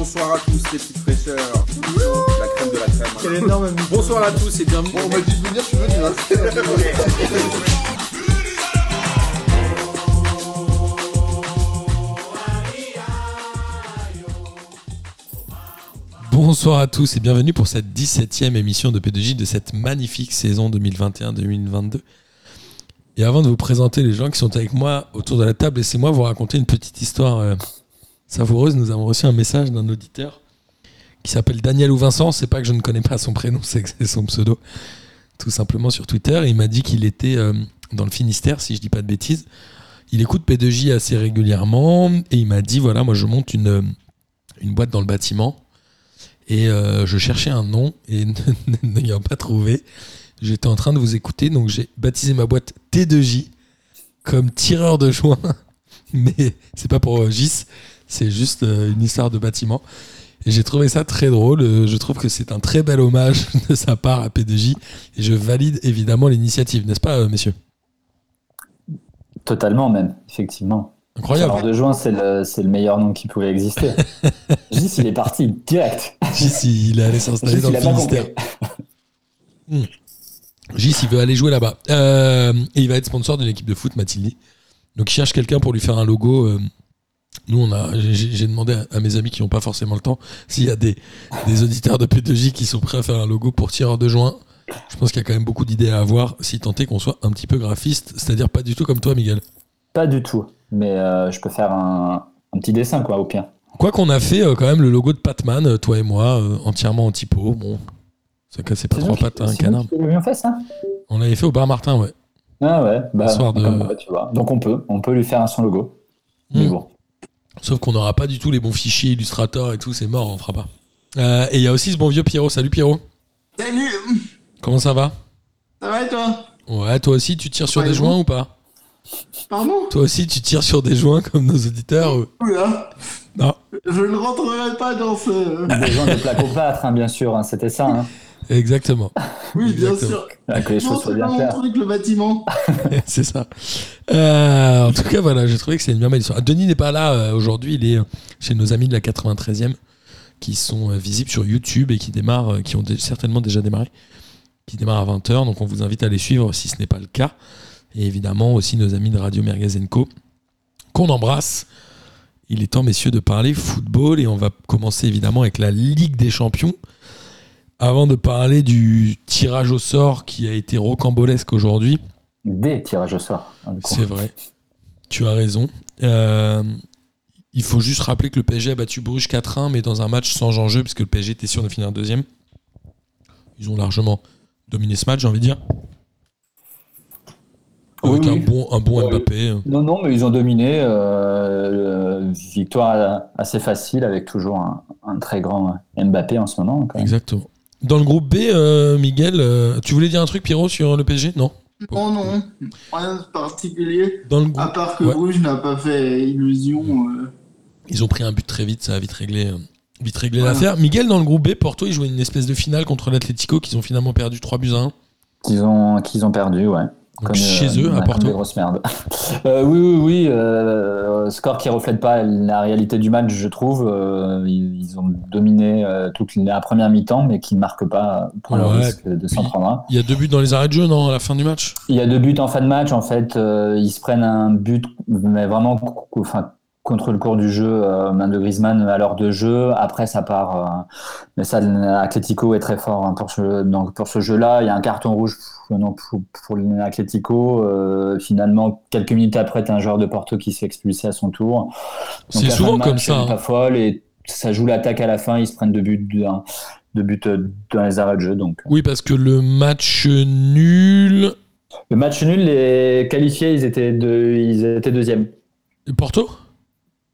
Bonsoir à tous les petites fraîcheurs. La crème de la crème. Quel énorme Bonsoir à tous et bienvenue. Bon, on m'a dit de venir, je suis venu. Hein. Bonsoir à tous et bienvenue pour cette 17e émission de P2J de cette magnifique saison 2021-2022. Et avant de vous présenter les gens qui sont avec moi autour de la table, laissez-moi vous raconter une petite histoire euh, savoureuse. Nous avons reçu un message d'un auditeur qui s'appelle Daniel ou Vincent. C'est pas que je ne connais pas son prénom, c'est que c'est son pseudo. Tout simplement sur Twitter. Il m'a dit qu'il était euh, dans le Finistère, si je dis pas de bêtises. Il écoute P2J assez régulièrement et il m'a dit voilà, moi je monte une, euh, boîte dans le bâtiment et euh, je cherchais un nom et n'ayant pas trouvé, j'étais en train de vous écouter donc j'ai baptisé ma boîte T2J comme tireur de joint. Mais c'est pas pour Gis, c'est juste euh, une histoire de bâtiment. Et j'ai trouvé ça très drôle. Euh, Je trouve que c'est un très bel hommage de sa part à P2J. Et je valide évidemment l'initiative, n'est-ce pas, euh, messieurs? Totalement même, effectivement. Incroyable. Alors de juin, c'est le, meilleur nom qui pouvait exister. Gis, il est parti direct. Gis, il est allé s'installer dans le Finistère. compris. Gis, il veut aller jouer là-bas. Euh, et il va être sponsor d'une équipe de foot, Mathilde. Donc il cherche quelqu'un pour lui faire un logo. euh, nous, on a, j'ai- demandé à, mes amis qui n'ont pas forcément le temps s'il y a des, des auditeurs de P2J qui sont prêts à faire un logo pour tireur de joint. Je pense qu'il y a quand même beaucoup d'idées à avoir si tant est qu'on soit un petit peu graphiste, c'est-à-dire pas du tout comme toi, Miguel. Pas du tout. Mais euh, je peux faire un, un petit dessin, quoi, au pire. Quoi qu'on a fait euh, quand même le logo de Patman, euh, toi et moi, euh, entièrement en typo. Bon, ça cassait pas trois pattes à un canard. l'avons fait, ça? On l'avait fait au bar Martin, ouais. Ah ouais, bah, de- comme tu vois. Donc on peut, on peut lui faire un son logo. Mais Mm. bon. Sauf qu'on n'aura pas du tout les bons fichiers Illustrator et tout, c'est mort, on fera pas. Euh, et il y a aussi ce bon vieux Pierrot. Salut Pierrot. Salut Comment ça va? Ça va et toi? Ouais, toi aussi tu tires sur Ouais, des joints ou pas? Pardon? Toi aussi tu tires sur des joints comme nos auditeurs ou- Oula Non. Je ne rentrerai pas dans ce... Besoin de plaque au plâtre, hein, bien sûr. hein, C'était ça. Hein. Exactement. Oui, bien Exactement. sûr. Ah, Que les choses soient bien mon claires. truc, le bâtiment. c'est ça. Euh, en tout cas, voilà, j'ai trouvé que c'est une bien belle histoire. Denis n'est pas là euh, aujourd'hui, il est euh, chez nos amis de la 93e qui sont euh, visibles sur YouTube et qui démarrent, euh, qui ont dé- certainement déjà démarré, qui démarrent à 20h. Donc on vous invite à les suivre si ce n'est pas le cas. Et évidemment aussi nos amis de Radio Mergazenco qu'on embrasse. Il est temps, messieurs, de parler football et on va commencer évidemment avec la Ligue des Champions. Avant de parler du tirage au sort qui a été rocambolesque aujourd'hui, Des tirages au sort. hein, c'est vrai. Tu as raison. Euh, il faut juste rappeler que le PSG a battu Bruges 4-1, mais dans un match sans enjeu, puisque le PSG était sûr de finir deuxième. Ils ont largement dominé ce match, j'ai envie de dire. Avec oui. un bon, un bon. Mbappé. Non, non, mais ils ont dominé. euh, victoire assez facile avec toujours un, un très grand Mbappé en ce moment. Exactement. Dans le groupe B, euh, Miguel, euh, tu voulais dire un truc, Pierrot, sur le PSG Non Non, non, rien de particulier. Dans le À part que Ouais. Bruges n'a pas fait illusion. euh, ils ont pris un but très vite, ça a vite réglé, vite réglé Voilà. l'affaire. Miguel, dans le groupe B, Porto, ils jouaient une espèce de finale contre l'Atlético, qu'ils ont finalement perdu 3 buts à 1. Qu'ils ont, qu'ils ont perdu, ouais. Comme, chez euh, eux, à Porto. des grosses merdes. Euh, oui, oui, oui. euh, score qui reflète pas la réalité du match, je trouve. Euh, ils, ils ont dominé euh, toute la première mi-temps, mais qui ne marquent pas pour le risque de s'en prendre un. Il y a deux buts dans les arrêts de jeu, non, à la fin du match? Il y a deux buts en fin de match. En fait, euh, ils se prennent un but, mais vraiment enfin, contre le cours du jeu, euh, main de Griezmann à l'heure de jeu. Après, ça part. euh, mais ça, l'Atlético est très fort hein, pour ce, donc, pour ce jeu-là. Il y a un carton rouge pour, non, pour, pour l'Atlético. Euh, finalement, quelques minutes après, tu as un joueur de Porto qui se fait expulser à son tour. C'est souvent de comme match ça, hein. Pas folle et ça joue l'attaque à la fin. Ils se prennent deux buts, deux, deux buts euh, dans les arrêts de jeu. Donc, Oui, parce que le match nul. Le match nul, les qualifiés, ils étaient, deux, ils étaient deuxième. Porto?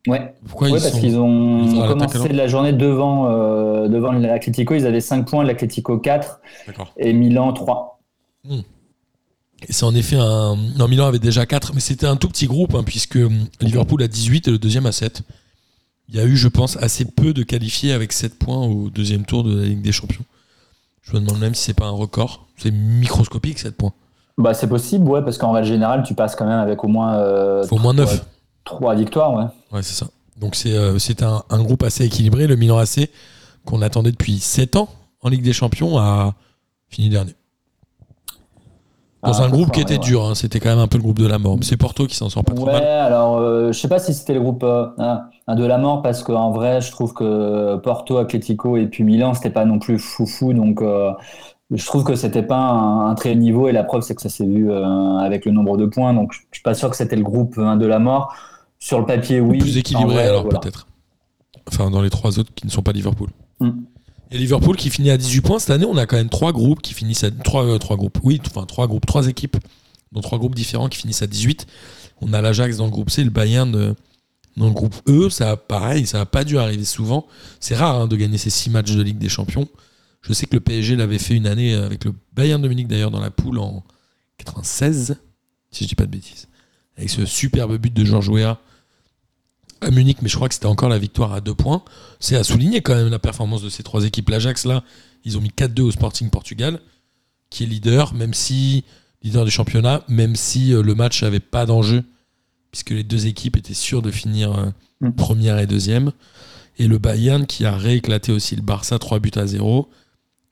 Ouais, Pourquoi ouais ils parce sont. qu'ils ont ils l'attaque, commencé la journée devant, euh, devant l'Atlético. Ils avaient 5 points, l'Atlético 4 D'accord. et Milan 3. Et c'est en effet un. Non, Milan avait déjà 4, mais c'était un tout petit groupe, hein, puisque hum, Liverpool a 18 et le deuxième a 7. Il y a eu, je pense, assez peu de qualifiés avec 7 points au deuxième tour de la Ligue des Champions. Je me demande même si c'est pas un record. C'est microscopique, 7 points. Bah, c'est possible, ouais, parce qu'en règle générale, tu passes quand même avec au moins Faut au moins 9. 3 victoires. Ouais. Ouais, c'est ça. Donc c'est euh, un, un groupe assez équilibré. Le Milan AC, qu'on attendait depuis 7 ans en Ligue des Champions, a fini dernier. Dans Ah, un groupe qui était ouais. dur, hein. c'était quand même un peu le groupe de la mort. Mais c'est Porto qui s'en sort pas trop Ouais, mal. alors euh, je sais pas si c'était le groupe euh, un de la mort parce qu'en vrai, je trouve que Porto, Atlético et puis Milan, c'était pas non plus foufou. Donc euh, je trouve que c'était pas un, un très haut niveau et la preuve, c'est que ça s'est vu euh, avec le nombre de points. Donc je suis pas sûr que c'était le groupe un de la mort. Sur le papier, oui. Plus équilibré vrai, alors voilà. peut-être. Enfin, dans les trois autres qui ne sont pas Liverpool. Mm. Et Liverpool qui finit à 18 points. Cette année, on a quand même trois groupes qui finissent à. Trois, euh, trois groupes. Oui, enfin, trois groupes, trois équipes, dont trois groupes différents qui finissent à 18. On a l'Ajax dans le groupe C, le Bayern euh, dans le groupe E. Ça, a- pareil, ça n'a pas dû arriver souvent. C'est rare hein, de gagner ces six matchs de Ligue des Champions. Je sais que le PSG l'avait fait une année avec le Bayern Munich d'ailleurs dans la poule en 96, si je dis pas de bêtises. Avec ce superbe but de Georges Weah à Munich, mais je crois que c'était encore la victoire à deux points. C'est à souligner quand même la performance de ces trois équipes. L'Ajax, là, ils ont mis 4-2 au Sporting Portugal, qui est leader, même si leader du championnat, même si euh, le match n'avait pas d'enjeu, puisque les deux équipes étaient sûres de finir euh, Mm. première et deuxième. Et le Bayern qui a rééclaté aussi le Barça 3 buts à 0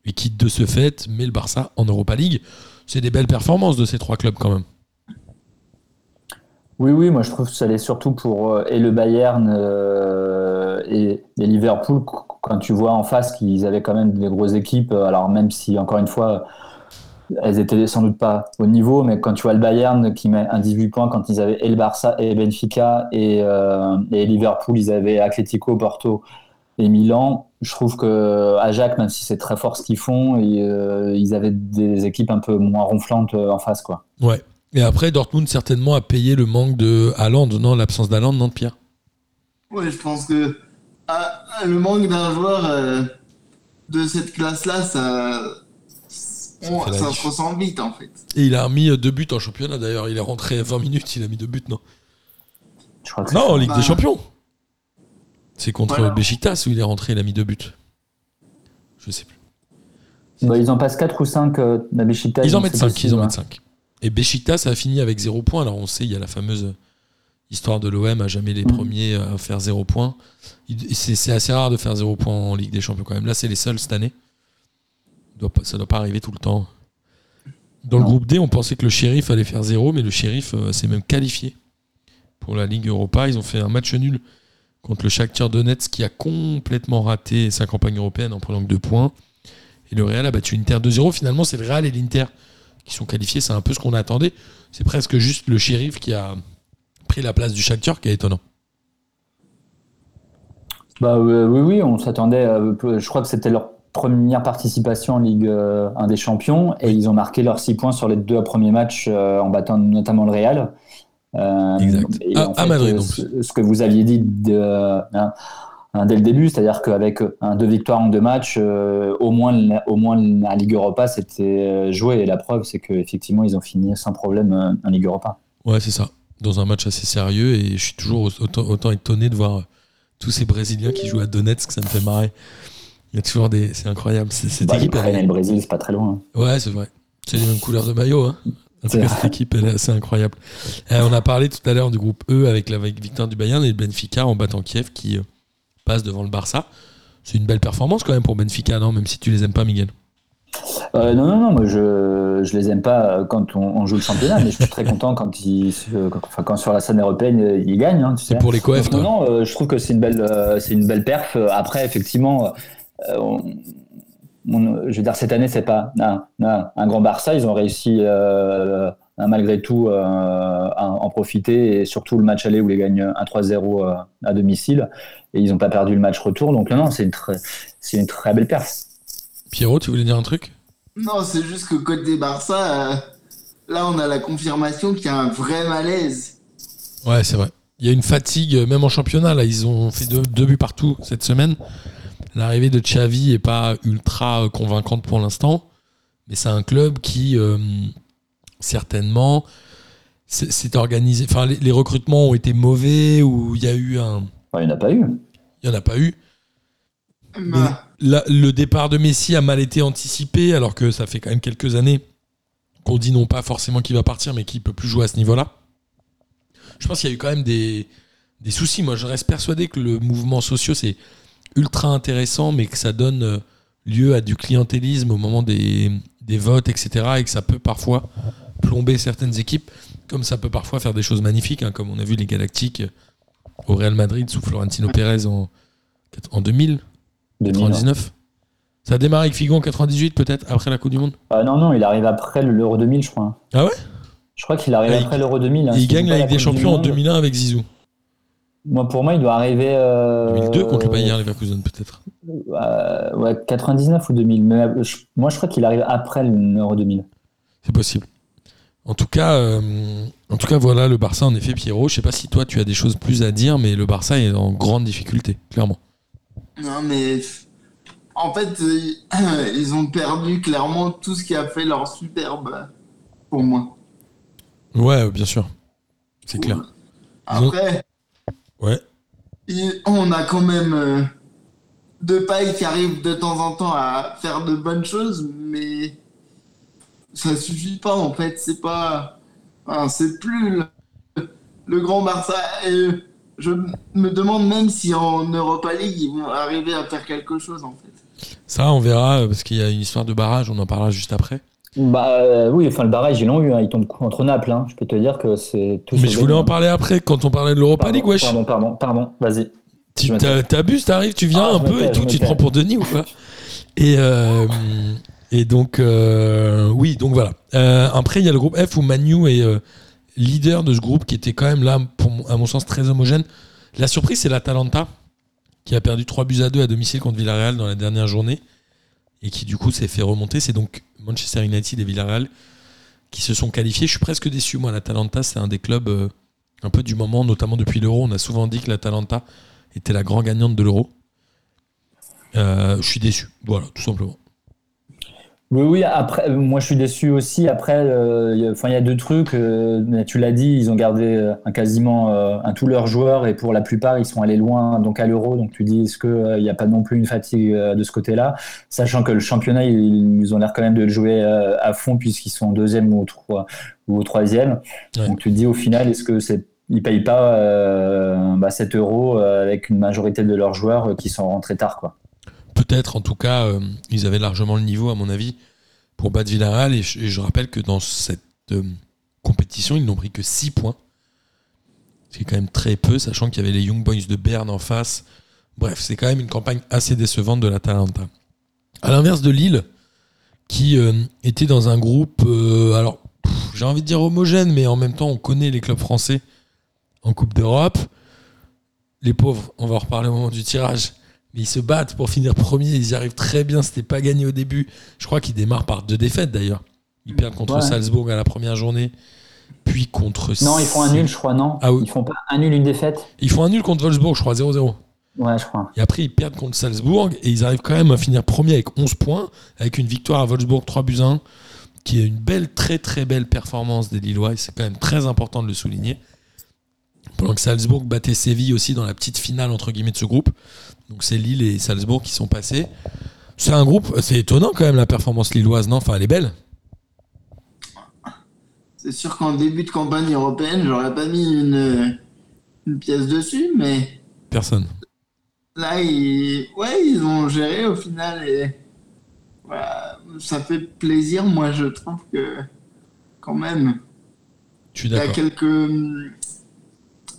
et qui de ce fait met le Barça en Europa League. C'est des belles performances de ces trois clubs quand même. Oui, oui, moi je trouve que ça allait surtout pour euh, et le Bayern euh, et, et Liverpool qu- quand tu vois en face qu'ils avaient quand même des grosses équipes. euh, Alors même si encore une fois elles étaient sans doute pas au niveau, mais quand tu vois le Bayern qui met un 18 points quand ils avaient et le Barça et Benfica et, et Liverpool ils avaient Atlético, Porto et Milan. Je trouve que Ajax, même si c'est très fort ce qu'ils font, ils avaient des équipes un peu moins ronflantes en face quoi. Ouais. Et après, Dortmund certainement a payé le manque de Haaland, non L'absence d'Haaland, non de Pierre? Ouais, je pense que ah, ah, le manque d'un joueur euh, de cette classe-là, ça, on- ça se ressent vite en fait. Et il a remis euh, deux buts en championnat d'ailleurs. Il est rentré à 20 minutes, il a mis deux buts, non? Je crois que Non, en Ligue Bah. des Champions. C'est contre Voilà. Besiktas où il est rentré, il a mis deux buts. Je sais plus. Bah, ils en passent 4 ou 5 euh, Ils en mettent c'est 5, possible, ils en mettent 5. Et Besiktas a fini avec 0 points. Alors on sait, il y a la fameuse histoire de l'OM à jamais les premiers à faire 0 points. C'est assez rare de faire 0 points en Ligue des Champions quand même. Là, c'est les seuls cette année. Ça doit pas- Ça doit pas arriver tout le temps. Dans le groupe D, on pensait que le shérif allait faire 0, mais le shérif euh, s'est même qualifié pour la Ligue Europa. Ils ont fait un match nul contre le Shakhtar Donetsk qui a complètement raté sa campagne européenne en prenant que 2 points. Et le Real a battu l'Inter 2-0. Finalement, c'est le Real et l'Inter qui sont qualifiés. C'est un peu ce qu'on attendait. C'est presque juste le shérif qui a pris la place du Shakhtar qui est étonnant. Bah, euh, oui, oui, on s'attendait. euh, je crois que c'était leur première participation en Ligue euh, 1 des Champions et ils ont marqué leurs 6 points sur les deux premiers matchs euh, en battant notamment le Real. Euh, Exact. et À- en à Madrid, euh, ce, ce que vous aviez dit de, hein, hein, dès le début, c'est-à-dire qu'avec hein, deux victoires en deux matchs, euh, au moins, la- au moins la Ligue Europa c'était euh, joué. Et la preuve, c'est qu'effectivement, ils ont fini sans problème euh, en Ligue Europa. Ouais, c'est ça. Dans un match assez sérieux. Et je suis toujours autant, autant étonné de voir euh, tous ces Brésiliens qui jouent à Donetsk. Ça me fait marrer. Il y a toujours des. C'est incroyable. C'est- Bah, équipe, elle l'Ukraine est- et le Brésil, c'est pas très loin. Ouais, c'est vrai. C'est les mêmes couleurs de maillot. Hein. En tout C'est cas, vrai. cette équipe, elle est assez incroyable. Euh, on a parlé tout à l'heure du groupe E avec la victoire du Bayern et le Benfica en battant Kiev qui euh, passe devant le Barça. C'est une belle performance quand même pour Benfica, non Même si tu les aimes pas, Miguel. Euh, non, non, non, moi je, je les aime pas euh, quand on, on joue le championnat, mais je suis très content quand ils, quand, enfin, quand sur la scène européenne euh, ils gagnent, hein, tu sais. C'est pour les coefs, Non, non, euh, je trouve que c'est une belle, euh, c'est une belle perf. Après, effectivement, on- on- je veux dire cette année c'est pas un, un- un grand Barça, ils ont réussi malgré tout euh, à en profiter et surtout le match aller où ils gagnent 1-3-0 euh, à domicile et ils n'ont pas perdu le match retour, donc non, non, c'est une très, c'est une très belle perf. Pierrot, tu voulais dire un truc? Non, c'est juste que côté Barça, euh, là on a la confirmation qu'il y a un vrai malaise. Ouais, c'est vrai. Il y a une fatigue, même en championnat. Là, ils ont fait deux, deux buts partout cette semaine. L'arrivée de Xavi est pas ultra convaincante pour l'instant, mais c'est un club qui euh, certainement s'est organisé. Enfin, les, les recrutements ont été mauvais ou il y a eu un, il n'y en a pas eu. il y en a pas eu. Bah, La- le départ de Messi a mal été anticipé, alors que ça fait quand même quelques années qu'on dit non pas forcément qu'il va partir, mais qu'il peut plus jouer à ce niveau-là. Je pense qu'il y a eu quand même des, des soucis. Moi, je reste persuadé que le mouvement social, c'est ultra intéressant, mais que ça donne euh, lieu à du clientélisme au moment des, des votes, etc. Et que ça peut parfois plomber certaines équipes, comme ça peut parfois faire des choses magnifiques, hein, comme on a vu les Galactiques au Real Madrid sous Florentino Pérez en, en 2000, 2000, 99. Ça a démarré avec Figo en 98, peut-être, après la Coupe du Monde? Ah non, non, il arrive après l'Euro 2000, je crois. Ah ouais? Je crois qu'il arrive Ah, après l'Euro 2000. hein, il gagne la Ligue des Champions en Monde. 2001 avec Zizou. Moi, pour moi, il doit arriver. euh, 2002 contre le Bayern Leverkusen, peut-être. euh, ouais, 99 ou 2000. Mais euh, moi, je crois qu'il arrive après l'Euro 2000. C'est possible. En tout cas, euh, en tout cas, voilà le Barça. En effet, Pierrot. Je sais pas si toi tu as des choses plus à dire, mais le Barça est en grande difficulté, clairement. Non, mais en fait, euh, ils ont perdu clairement tout ce qui a fait leur superbe pour moi. Ouais, bien sûr. C'est clair. Après, Ouais. on a quand même euh, deux pailles qui arrivent de temps en temps à faire de bonnes choses, mais ça suffit pas en fait. C'est pas, enfin, c'est plus le, le grand Barça. Et je me demande même si en Europa League ils vont arriver à faire quelque chose en fait. Ça, on verra euh, parce qu'il y a une histoire de barrage. On en parlera juste après. Bah euh, oui, enfin le barrage, ils l'ont eu. hein, ils tombent contre Naples. hein. Je peux te dire que c'est tout. Mais je voulais en parler après quand on parlait de l'Europa League. Wesh. Pardon, pardon, pardon. Vas-y. Tu t'abuses, t'arrives, tu viens Ah, un peu et tout. Tu te prends pour Denis ou quoi? Et euh, et donc euh, oui, donc voilà. Euh, après, il y a le groupe F où Manu est euh, leader de ce groupe qui était quand même là, pour, à mon sens, très homogène. La surprise, c'est l'Atalanta qui a perdu 3 buts à 2 à domicile contre Villarreal dans la dernière journée et qui du coup s'est fait remonter. C'est donc Manchester United et Villarreal qui se sont qualifiés. Je suis presque déçu, moi. L'Atalanta, c'est un des clubs un peu du moment, notamment depuis l'Euro. On a souvent dit que l'Atalanta était la grande gagnante de l'Euro. Je suis déçu, voilà, tout simplement. Oui, oui, après, moi je suis déçu aussi. Après, euh, il y a- deux trucs. euh, tu l'as dit, ils ont gardé euh, un quasiment euh, un tous leurs joueurs et pour la plupart, ils sont allés loin donc à l'Euro. Donc tu dis, est-ce qu'il n'y a pas non plus une fatigue de ce côté-là? Sachant que le championnat, ils, ils ont l'air quand même de le jouer à fond puisqu'ils sont deuxième ou au, trois- ou au troisième. Ouais. Donc tu te dis, au final, est-ce que c'est. Ils payent pas bah, 7 euros avec une majorité de leurs joueurs qui sont rentrés tard. Quoi? Peut-être, en tout cas, euh, ils avaient largement le niveau, à mon avis, pour battre Villarreal. Et je, rappelle que dans cette euh, compétition, ils n'ont pris que 6 points. Ce qui est quand même très peu, sachant qu'il y avait les Young Boys de Berne en face. Bref, c'est quand même une campagne assez décevante de l'Atalanta. À l'inverse de Lille, qui euh, était dans un groupe, alors j'ai envie de dire homogène, mais en même temps, on connaît les clubs français en Coupe d'Europe. Les pauvres, on va en reparler au moment du tirage, mais ils se battent pour finir premier. Ils y arrivent très bien. C'était pas gagné au début. Je crois qu'ils démarrent par deux défaites d'ailleurs. Ils perdent contre Ouais. Salzbourg à la première journée, puis contre. Non, ils font un nul, je crois, non Ah oui. Ils font pas un nul, une défaite Ils font un nul contre Wolfsburg, je crois, 0-0. Ouais, je crois. Et après, ils perdent contre Salzbourg et ils arrivent quand même à finir premier avec 11 points, avec une victoire à Wolfsburg 3 buts à 1, qui est une belle, très très belle performance des Lillois. C'est quand même très important de le souligner. Pendant que Salzbourg battait Séville aussi dans la petite finale entre guillemets de ce groupe. Donc c'est Lille et Salzbourg qui sont passés. C'est un groupe, c'est étonnant quand même la performance lilloise, non? Enfin, elle est belle. C'est sûr qu'en début de campagne européenne, j'aurais pas mis une, une pièce dessus, mais Personne. là, ils, ouais, ils ont géré au final et voilà, ça fait plaisir. Moi, je trouve que quand même, Je suis il y a d'accord. quelques.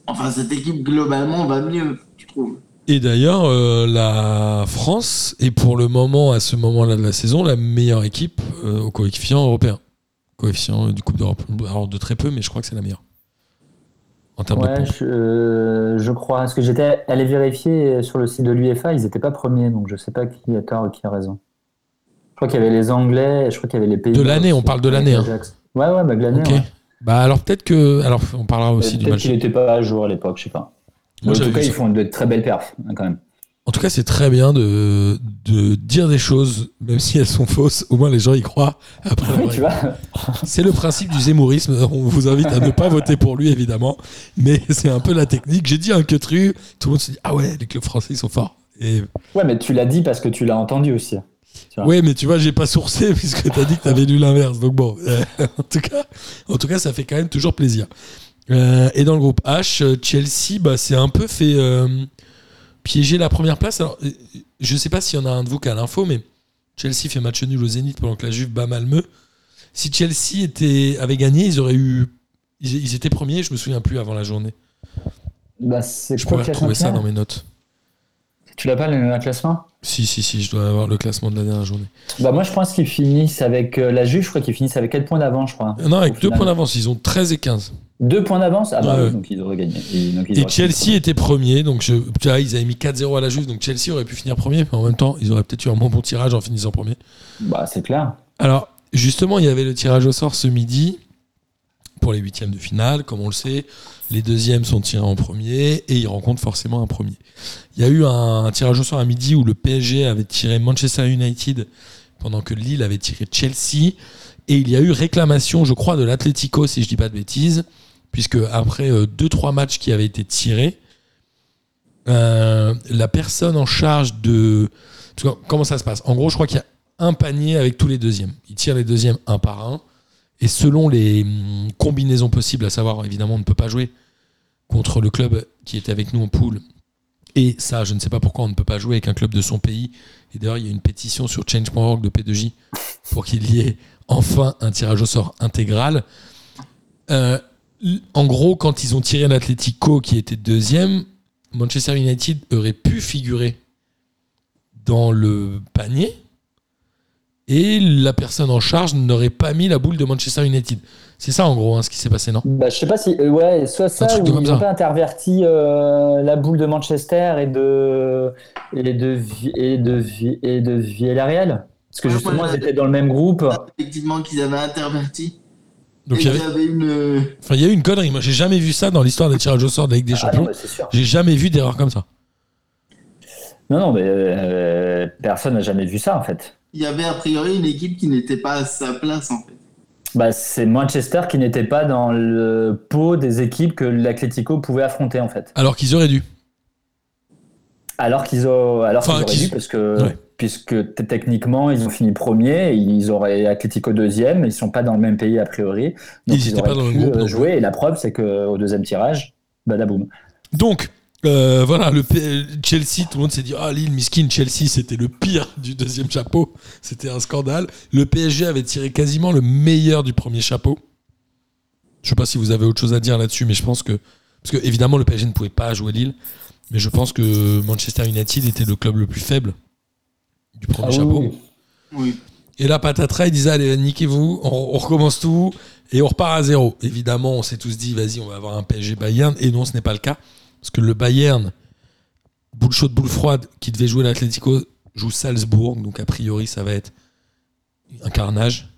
Enfin, cette équipe globalement va mieux, je trouve. Et d'ailleurs, euh, la France est pour le moment, à ce moment-là de la saison, la meilleure équipe euh, au coefficient européen. Coefficient euh, du Coupe d'Europe. Alors de très peu, mais je crois que c'est la meilleure. En termes de Ouais, je, je crois. Parce que j'étais allé vérifier sur le site de l'UEFA, ils n'étaient pas premiers, donc je sais pas qui a tort ou qui a raison. Je crois qu'il y avait les Anglais, je crois qu'il y avait les pays. De l'année, on parle de l'année, hein. Ouais, ouais, bah, de l'année. Ouais. Bah alors peut-être que. Alors on parlera aussi du Peut-être match. qu'il n'était pas à jour à l'époque, je sais pas. Moi, en tout cas, ils font de très belles perfs, hein, quand même. En tout cas, c'est très bien de, de dire des choses, même si elles sont fausses. Au moins, les gens y croient. Après, Oui, avoir tu vois. C'est le principe du zémourisme. On vous invite à ne pas voter pour lui, évidemment. Mais c'est un peu la technique. J'ai dit un que tru. Tout le monde se dit Ah ouais, les clubs français, ils sont forts. Et Ouais, mais tu l'as dit parce que tu l'as entendu aussi. Ouais, mais tu vois, j'ai pas sourcé puisque tu as dit que tu avais lu l'inverse. Donc bon, euh, en, tout cas, en tout cas, ça fait quand même toujours plaisir. Euh, et dans le groupe H, euh, Chelsea bah, s'est un peu fait euh, piéger la première place. Alors, je sais pas s'il y en a un de vous qui a l'info, mais Chelsea fait match nul au Zénith pendant que la Juve bat Malmö. Si Chelsea était, avait gagné, ils auraient eu. Ils, ils étaient premiers, je me souviens plus avant la journée. Bah, Je pourrais retrouver ça dans mes notes. Tu l'as pas le, le classement? Si, si, si, je dois avoir le classement de la dernière journée. Bah moi je pense qu'ils finissent avec euh, la Juve, je crois qu'ils finissent avec 4 points d'avance, je crois. Euh, Non, avec Au deux final. points d'avance, ils ont 13 et 15. Deux points d'avance? Ah bah Ouais, donc ils auraient gagné. Et, donc, ils Et auraient fini Chelsea était premier, donc je, ils avaient mis 4-0 à la Juve, donc Chelsea aurait pu finir premier, mais en même temps, ils auraient peut-être eu un moins bon tirage en finissant premier. premier. Bah c'est clair. Alors, justement, il y avait le tirage au sort ce midi pour les huitièmes de finale. Comme on le sait, les deuxièmes sont tirés en premier et ils rencontrent forcément un premier. Il y a eu un, tirage au sort à midi où le PSG avait tiré Manchester United pendant que Lille avait tiré Chelsea. Et il y a eu réclamation, je crois, de l'Atlético, si je dis pas de bêtises, puisque après 2-3 matchs qui avaient été tirés, euh, la personne en charge de... Comment ça se passe? En gros, je crois qu'il y a un panier avec tous les deuxièmes. Ils tirent les deuxièmes un par un. Et selon les hum, combinaisons possibles, à savoir, évidemment, on ne peut pas jouer contre le club qui était avec nous en poule. Et ça, je ne sais pas pourquoi on ne peut pas jouer avec un club de son pays. Et d'ailleurs, il y a une pétition sur change.org de P2J pour qu'il y ait enfin un tirage au sort intégral. Euh, en gros, quand ils ont tiré l'Atlético qui était deuxième, Manchester United aurait pu figurer dans le panier et la personne en charge n'aurait pas mis la boule de Manchester United. C'est ça en gros hein, ce qui s'est passé, non? Bah je sais pas si euh, ouais soit ça ou ils ça. ont pas interverti euh, la boule de Manchester et de et de et de Vi- et de Villarreal parce que justement ouais, ils étaient dans le même groupe. Effectivement, qu'ils avaient interverti. Donc il y il y avait- une. enfin, il y a eu une connerie. Moi, j'ai jamais vu ça dans l'histoire des tirages au sort de la Ligue des Ah Champions. J'ai jamais vu d'erreur comme ça. Non non mais euh, personne n'a jamais vu ça en fait. Il y avait a priori une équipe qui n'était pas à sa place en fait. Bah, c'est Manchester qui n'était pas dans le pot des équipes que l'Atlético pouvait affronter en fait. Alors qu'ils auraient dû. Alors qu'ils ont, alors Enfin, qu'ils auraient qu'ils- dû parce que Ouais. puisque techniquement ils ont fini premier, ils auraient Atlético deuxième, ils sont pas dans le même pays a priori, donc Ils ils, auraient pas dans le pu groupe, euh, jouer. Et la preuve c'est que au deuxième tirage, badaboum. Donc, euh, voilà, le Chelsea, tout le monde s'est dit Ah, Lille, miskin, Chelsea, c'était le pire du deuxième chapeau. C'était un scandale. Le PSG avait tiré quasiment le meilleur du premier chapeau. Je sais pas si vous avez autre chose à dire là-dessus, mais je pense que. Parce que, évidemment, le PSG ne pouvait pas jouer Lille. Mais je pense que Manchester United était le club le plus faible du premier Ah chapeau. Oui. Et là, Patatra, il disait Allez, niquez-vous, on, on recommence tout et on repart à zéro. Évidemment, on s'est tous dit Vas-y, on va avoir un PSG Bayern. Et non, ce n'est pas le cas. Parce que le Bayern, boule chaude, boule froide, qui devait jouer l'Atlético, joue Salzbourg. Donc, a priori, ça va être un carnage.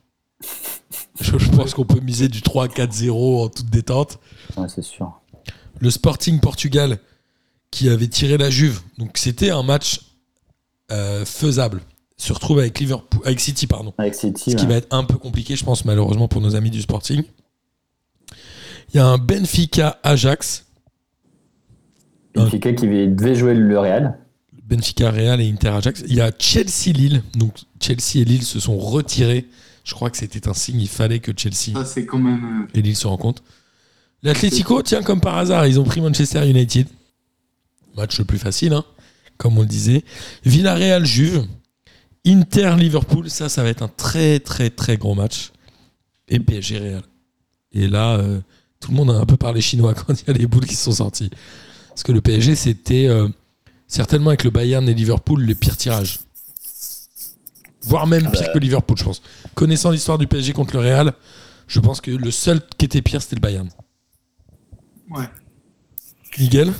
Je, je pense qu'on peut miser du 3-4-0 en toute détente. Ouais, c'est sûr. Le Sporting Portugal, qui avait tiré la Juve. Donc, c'était un match euh, faisable. Se retrouve avec, Liverpool, avec City, pardon. Avec City. Ce qui ouais. va être un peu compliqué, je pense, malheureusement, pour nos amis du Sporting. Il y a un Benfica Ajax. Benfica qui devait jouer le Real. Benfica Real et Inter Ajax. Il y a Chelsea Lille. Donc Chelsea et Lille se sont retirés. Je crois que c'était un signe, il fallait que Chelsea Ça, c'est quand même. euh, et Lille se rencontrent. L'Atlético, tiens, comme par hasard, ils ont pris Manchester United. Match le plus facile, hein, comme on le disait. Villarreal Juve. Inter Liverpool, ça, ça va être un très très très gros match. Et PSG Real. Et là, euh, tout le monde a un peu parlé chinois quand il y a les boules qui sont sorties. Parce que le PSG, c'était euh, certainement avec le Bayern et Liverpool les pires tirages. Voire même pire que Liverpool, je pense. Connaissant l'histoire du PSG contre le Real, je pense que le seul qui était pire, c'était le Bayern. Ouais. Miguel?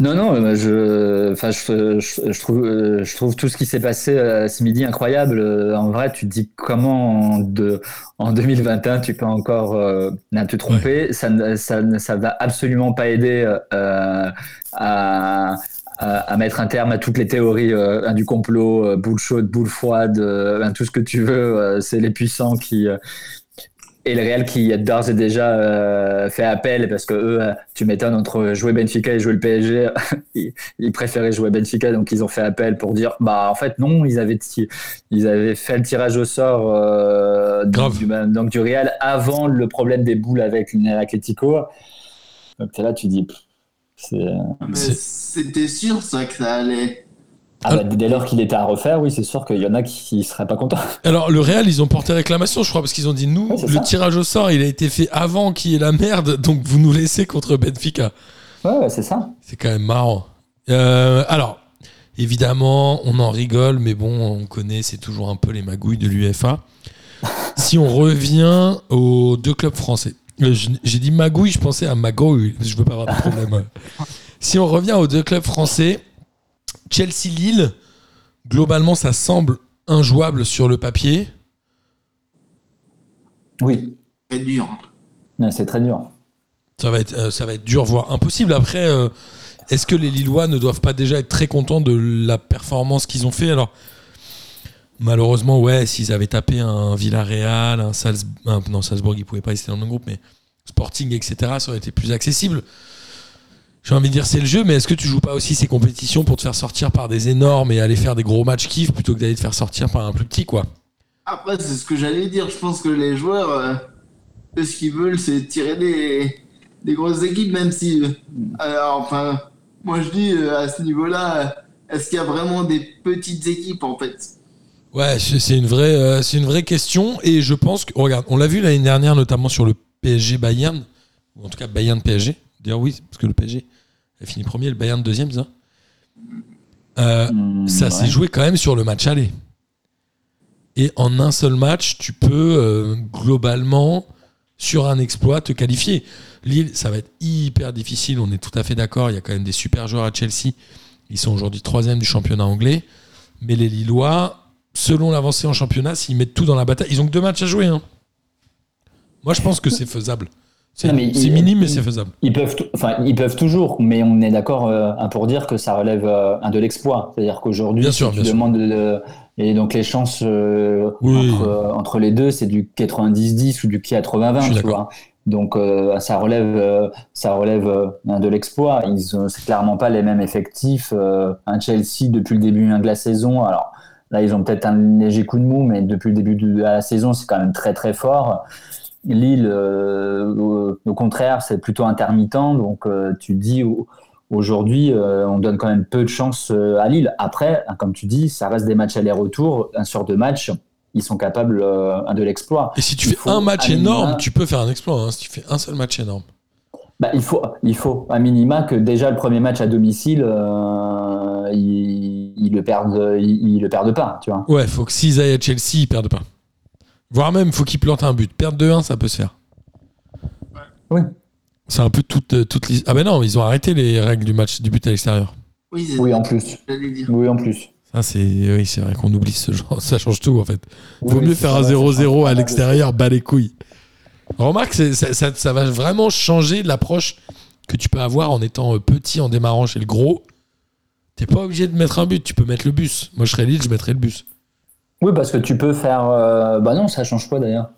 Non, non, euh, je, enfin, je, je, je trouve, euh, je trouve tout ce qui s'est passé euh, ce midi incroyable. En vrai, tu te dis comment en, de, en 2021 tu peux encore euh, te tromper. Ça, ne- ça, va absolument pas aider euh, à, à, à mettre un terme à toutes les théories euh, du complot, euh, boule chaude, boule froide, euh, tout ce que tu veux. C'est les puissants qui. Et le Real qui a d'ores et déjà euh, fait appel parce que eux, euh, tu m'étonnes entre jouer Benfica et jouer le PSG, ils, ils préféraient jouer Benfica donc ils ont fait appel pour dire bah en fait non ils avaient ils avaient fait le tirage au sort euh, du- donc du Real avant le problème des boules avec l'Atlético Donc là, tu dis. C'était sûr ça que ça allait. Ah bah, dès lors qu'il était à refaire, oui, c'est sûr qu'il y en a qui seraient pas contents. Alors, le Real, ils ont porté réclamation, je crois, parce qu'ils ont dit nous, Ouais, le ça. tirage au sort, il a été fait avant qu'il y ait la merde, donc vous nous laissez contre Benfica. Ouais, ouais, c'est ça. C'est quand même marrant. Euh, alors, évidemment, on en rigole, mais bon, on connaît, c'est toujours un peu les magouilles de l'UFA. si on revient aux deux clubs français, Euh, j'ai dit magouille, je pensais à magouille, je veux pas avoir de problème. si on revient aux deux clubs français, Chelsea-Lille, globalement, ça semble injouable sur le papier. Oui, Très dur. C'est très dur. Ça va être, euh, ça va être dur, voire impossible. Après, euh, est-ce que les Lillois ne doivent pas déjà être très contents de la performance qu'ils ont fait? Alors, malheureusement, ouais, s'ils avaient tapé un Villarreal, un Salzbourg, non, Salzbourg, ils pouvaient pas, étaient dans le même groupe, mais Sporting, etc., ça aurait été plus accessible. J'ai envie de dire, c'est le jeu, mais est-ce que tu joues pas aussi ces compétitions pour te faire sortir par des énormes et aller faire des gros matchs kiff plutôt que d'aller te faire sortir par un plus petit, quoi? Après, c'est ce que j'allais dire. Je pense que les joueurs, euh, ce qu'ils veulent, c'est tirer des, des grosses équipes, même si. euh, alors, enfin, moi je dis euh, à ce niveau-là, est-ce qu'il y a vraiment des petites équipes en fait? Ouais, c'est une vraie, c'est une vraie question et je pense que regarde, on l'a vu l'année dernière notamment sur le PSG Bayern ou en tout cas Bayern PSG. D'ailleurs oui, parce que le PSG a fini premier, le Bayern deuxième, ça. Euh, Hum, ça ouais. s'est joué quand même sur le match aller. Et en un seul match, tu peux euh, globalement sur un exploit te qualifier. Lille, ça va être hyper difficile, on est tout à fait d'accord. Il y a quand même des super joueurs à Chelsea. Ils sont aujourd'hui troisième du championnat anglais. Mais les Lillois, selon l'avancée en championnat, s'ils mettent tout dans la bataille, ils ont que deux matchs à jouer. hein. Moi, je pense que c'est faisable. C'est minime, mais c'est faisable. Ils peuvent, enfin, ils peuvent toujours, mais on est d'accord euh, pour dire que ça relève euh, un de l'exploit. C'est-à-dire qu'aujourd'hui, si sûr, tu demandes de- et donc les chances euh, Oui. entre, euh, entre les deux, c'est du 90-10 ou du Je 80-20, suis tu vois. Donc euh, ça relève, euh, ça relève euh, un de l'exploit. Ils ont c'est clairement pas les mêmes effectifs. euh, un Chelsea depuis le début de la saison, alors là ils ont peut-être un léger coup de mou, mais depuis le début de la saison, c'est quand même très très fort. Lille, euh, au, contraire, c'est plutôt intermittent. Donc, euh, tu dis, au- aujourd'hui, euh, on donne quand même peu de chance à Lille. Après, hein, comme tu dis, ça reste des matchs aller-retour. Un sur deux matchs, ils sont capables de l'exploit. Et si tu Il fais un match énorme, tu peux faire un exploit. hein, si tu fais un seul match énorme. Bah, il, faut, il faut, à minima, que déjà le premier match à domicile, ils, ils le perdent, ils, ils le perdent pas, tu vois. Ouais, faut que s'ils aillent à Chelsea, ils perdent pas. Voire même, faut qu'ils plantent un but. Perdre 2-1, ça peut se faire. Oui. C'est un peu toute, euh, toute Ah ben non, ils ont arrêté les règles du match du but à l'extérieur. Oui, Oui, en plus. Oui, en plus. Ça, c'est oui, c'est vrai qu'on oublie ce genre. Ça change tout, en fait. Vaut Oui, mieux faire un ça va, ça 0-0 change à l'extérieur, bas les couilles. Remarque, c'est- ça, ça- ça va vraiment changer l'approche que tu peux avoir en étant euh, petit, en démarrant chez le gros. T'es pas obligé de mettre un but, tu peux mettre le bus. Moi, je serais Lille, je mettrais le bus. Oui, parce que tu peux faire. euh, Bah non, ça change pas d'ailleurs.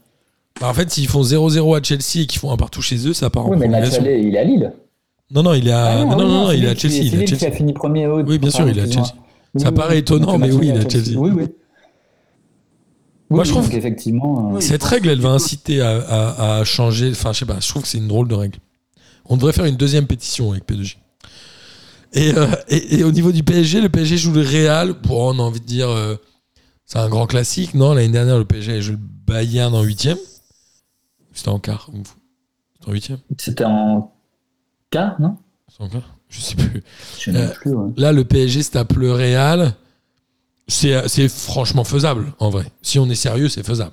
Bah, en fait, s'ils font 0-0 à Chelsea et qu'ils font un partout chez eux, ça part en Oui, mais le match aller, il est à Lille. Non, non, il est à, Ah non, non, non, il est à Chelsea. Il C'est Lille qui a fini premier. oui, Oui, bien sûr, il est à. Chelsea. Oui, Ça oui, paraît oui. étonnant, mais oui, il est à Chelsea. Oui, oui. Moi, Oui, je trouve donc, effectivement. euh, Oui. Cette règle, elle va inciter à, à- à changer. Enfin, je sais pas, je trouve que c'est une drôle de règle. On devrait faire une deuxième pétition avec P2J. Et, euh, et, et au niveau du PSG, le PSG joue le Real. Pour, on a envie de dire, euh, c'est un grand classique. Non, l'année dernière, le PSG a joué le Bayern en huitième. C'était en quart. C'était en huitième C'était en quart, non? C'était en quart Je sais plus. Je Euh, plus. ouais. Là, le PSG se tape le Real. C'est c'est franchement faisable, en vrai. Si on est sérieux, c'est faisable.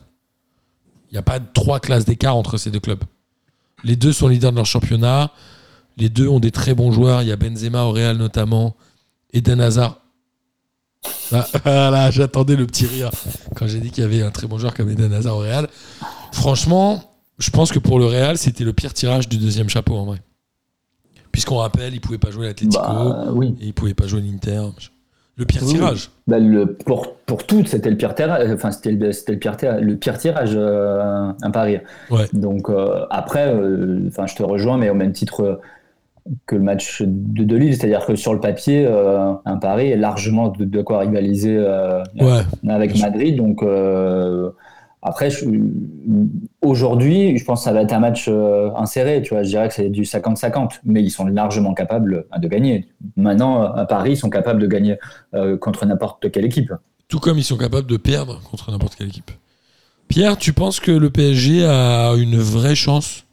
Il n'y a pas trois classes d'écart entre ces deux clubs. Les deux sont leaders de leur championnat. Les deux ont des très bons joueurs. Il y a Benzema au Real notamment. Eden Hazard. Ah, Voilà, j'attendais le petit rire quand j'ai dit qu'il y avait un très bon joueur comme Eden Hazard au Real. Franchement, je pense que pour le Real, c'était le pire tirage du deuxième chapeau en vrai. Puisqu'on rappelle, il pouvait pas jouer l'Atlético Bah, oui. et il pouvait pas jouer l'Inter. Le pire Oui. tirage. Bah, le, pour, pour toutes, c'était le pire tirage. Enfin, c'était le, c'était le pire tirage, le pire tirage euh, à Paris. Ouais. Donc euh, après, euh, je te rejoins, mais au même titre euh, que le match de, de Lille, c'est-à-dire que sur le papier, euh, un Paris est largement de, de quoi rivaliser euh, Ouais. avec. Madrid. Donc euh, Après, aujourd'hui, je pense que ça va être un match inséré. Tu vois, je dirais que c'est du 50-50, mais ils sont largement capables de gagner. Maintenant, à Paris, ils sont capables de gagner contre n'importe quelle équipe. Tout comme ils sont capables de perdre contre n'importe quelle équipe. Pierre, tu penses que le PSG a une vraie chance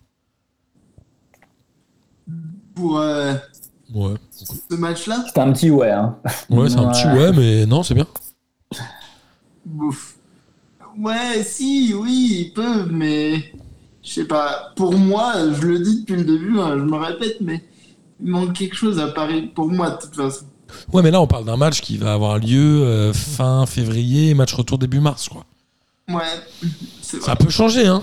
Pour euh, Ouais. ce match-là, C'est un petit ouais. Hein. Ouais, c'est un petit ouais, mais non, c'est bien. bouf. Ouais, si, oui, ils peuvent, mais je sais pas. Pour moi, je le dis depuis le début, hein, je me répète, mais il manque quelque chose à Paris. Pour moi, de toute façon. Ouais, mais là, on parle d'un match qui va avoir lieu euh, fin février, match retour début mars, quoi. Ouais, c'est vrai. Ça peut changer, hein.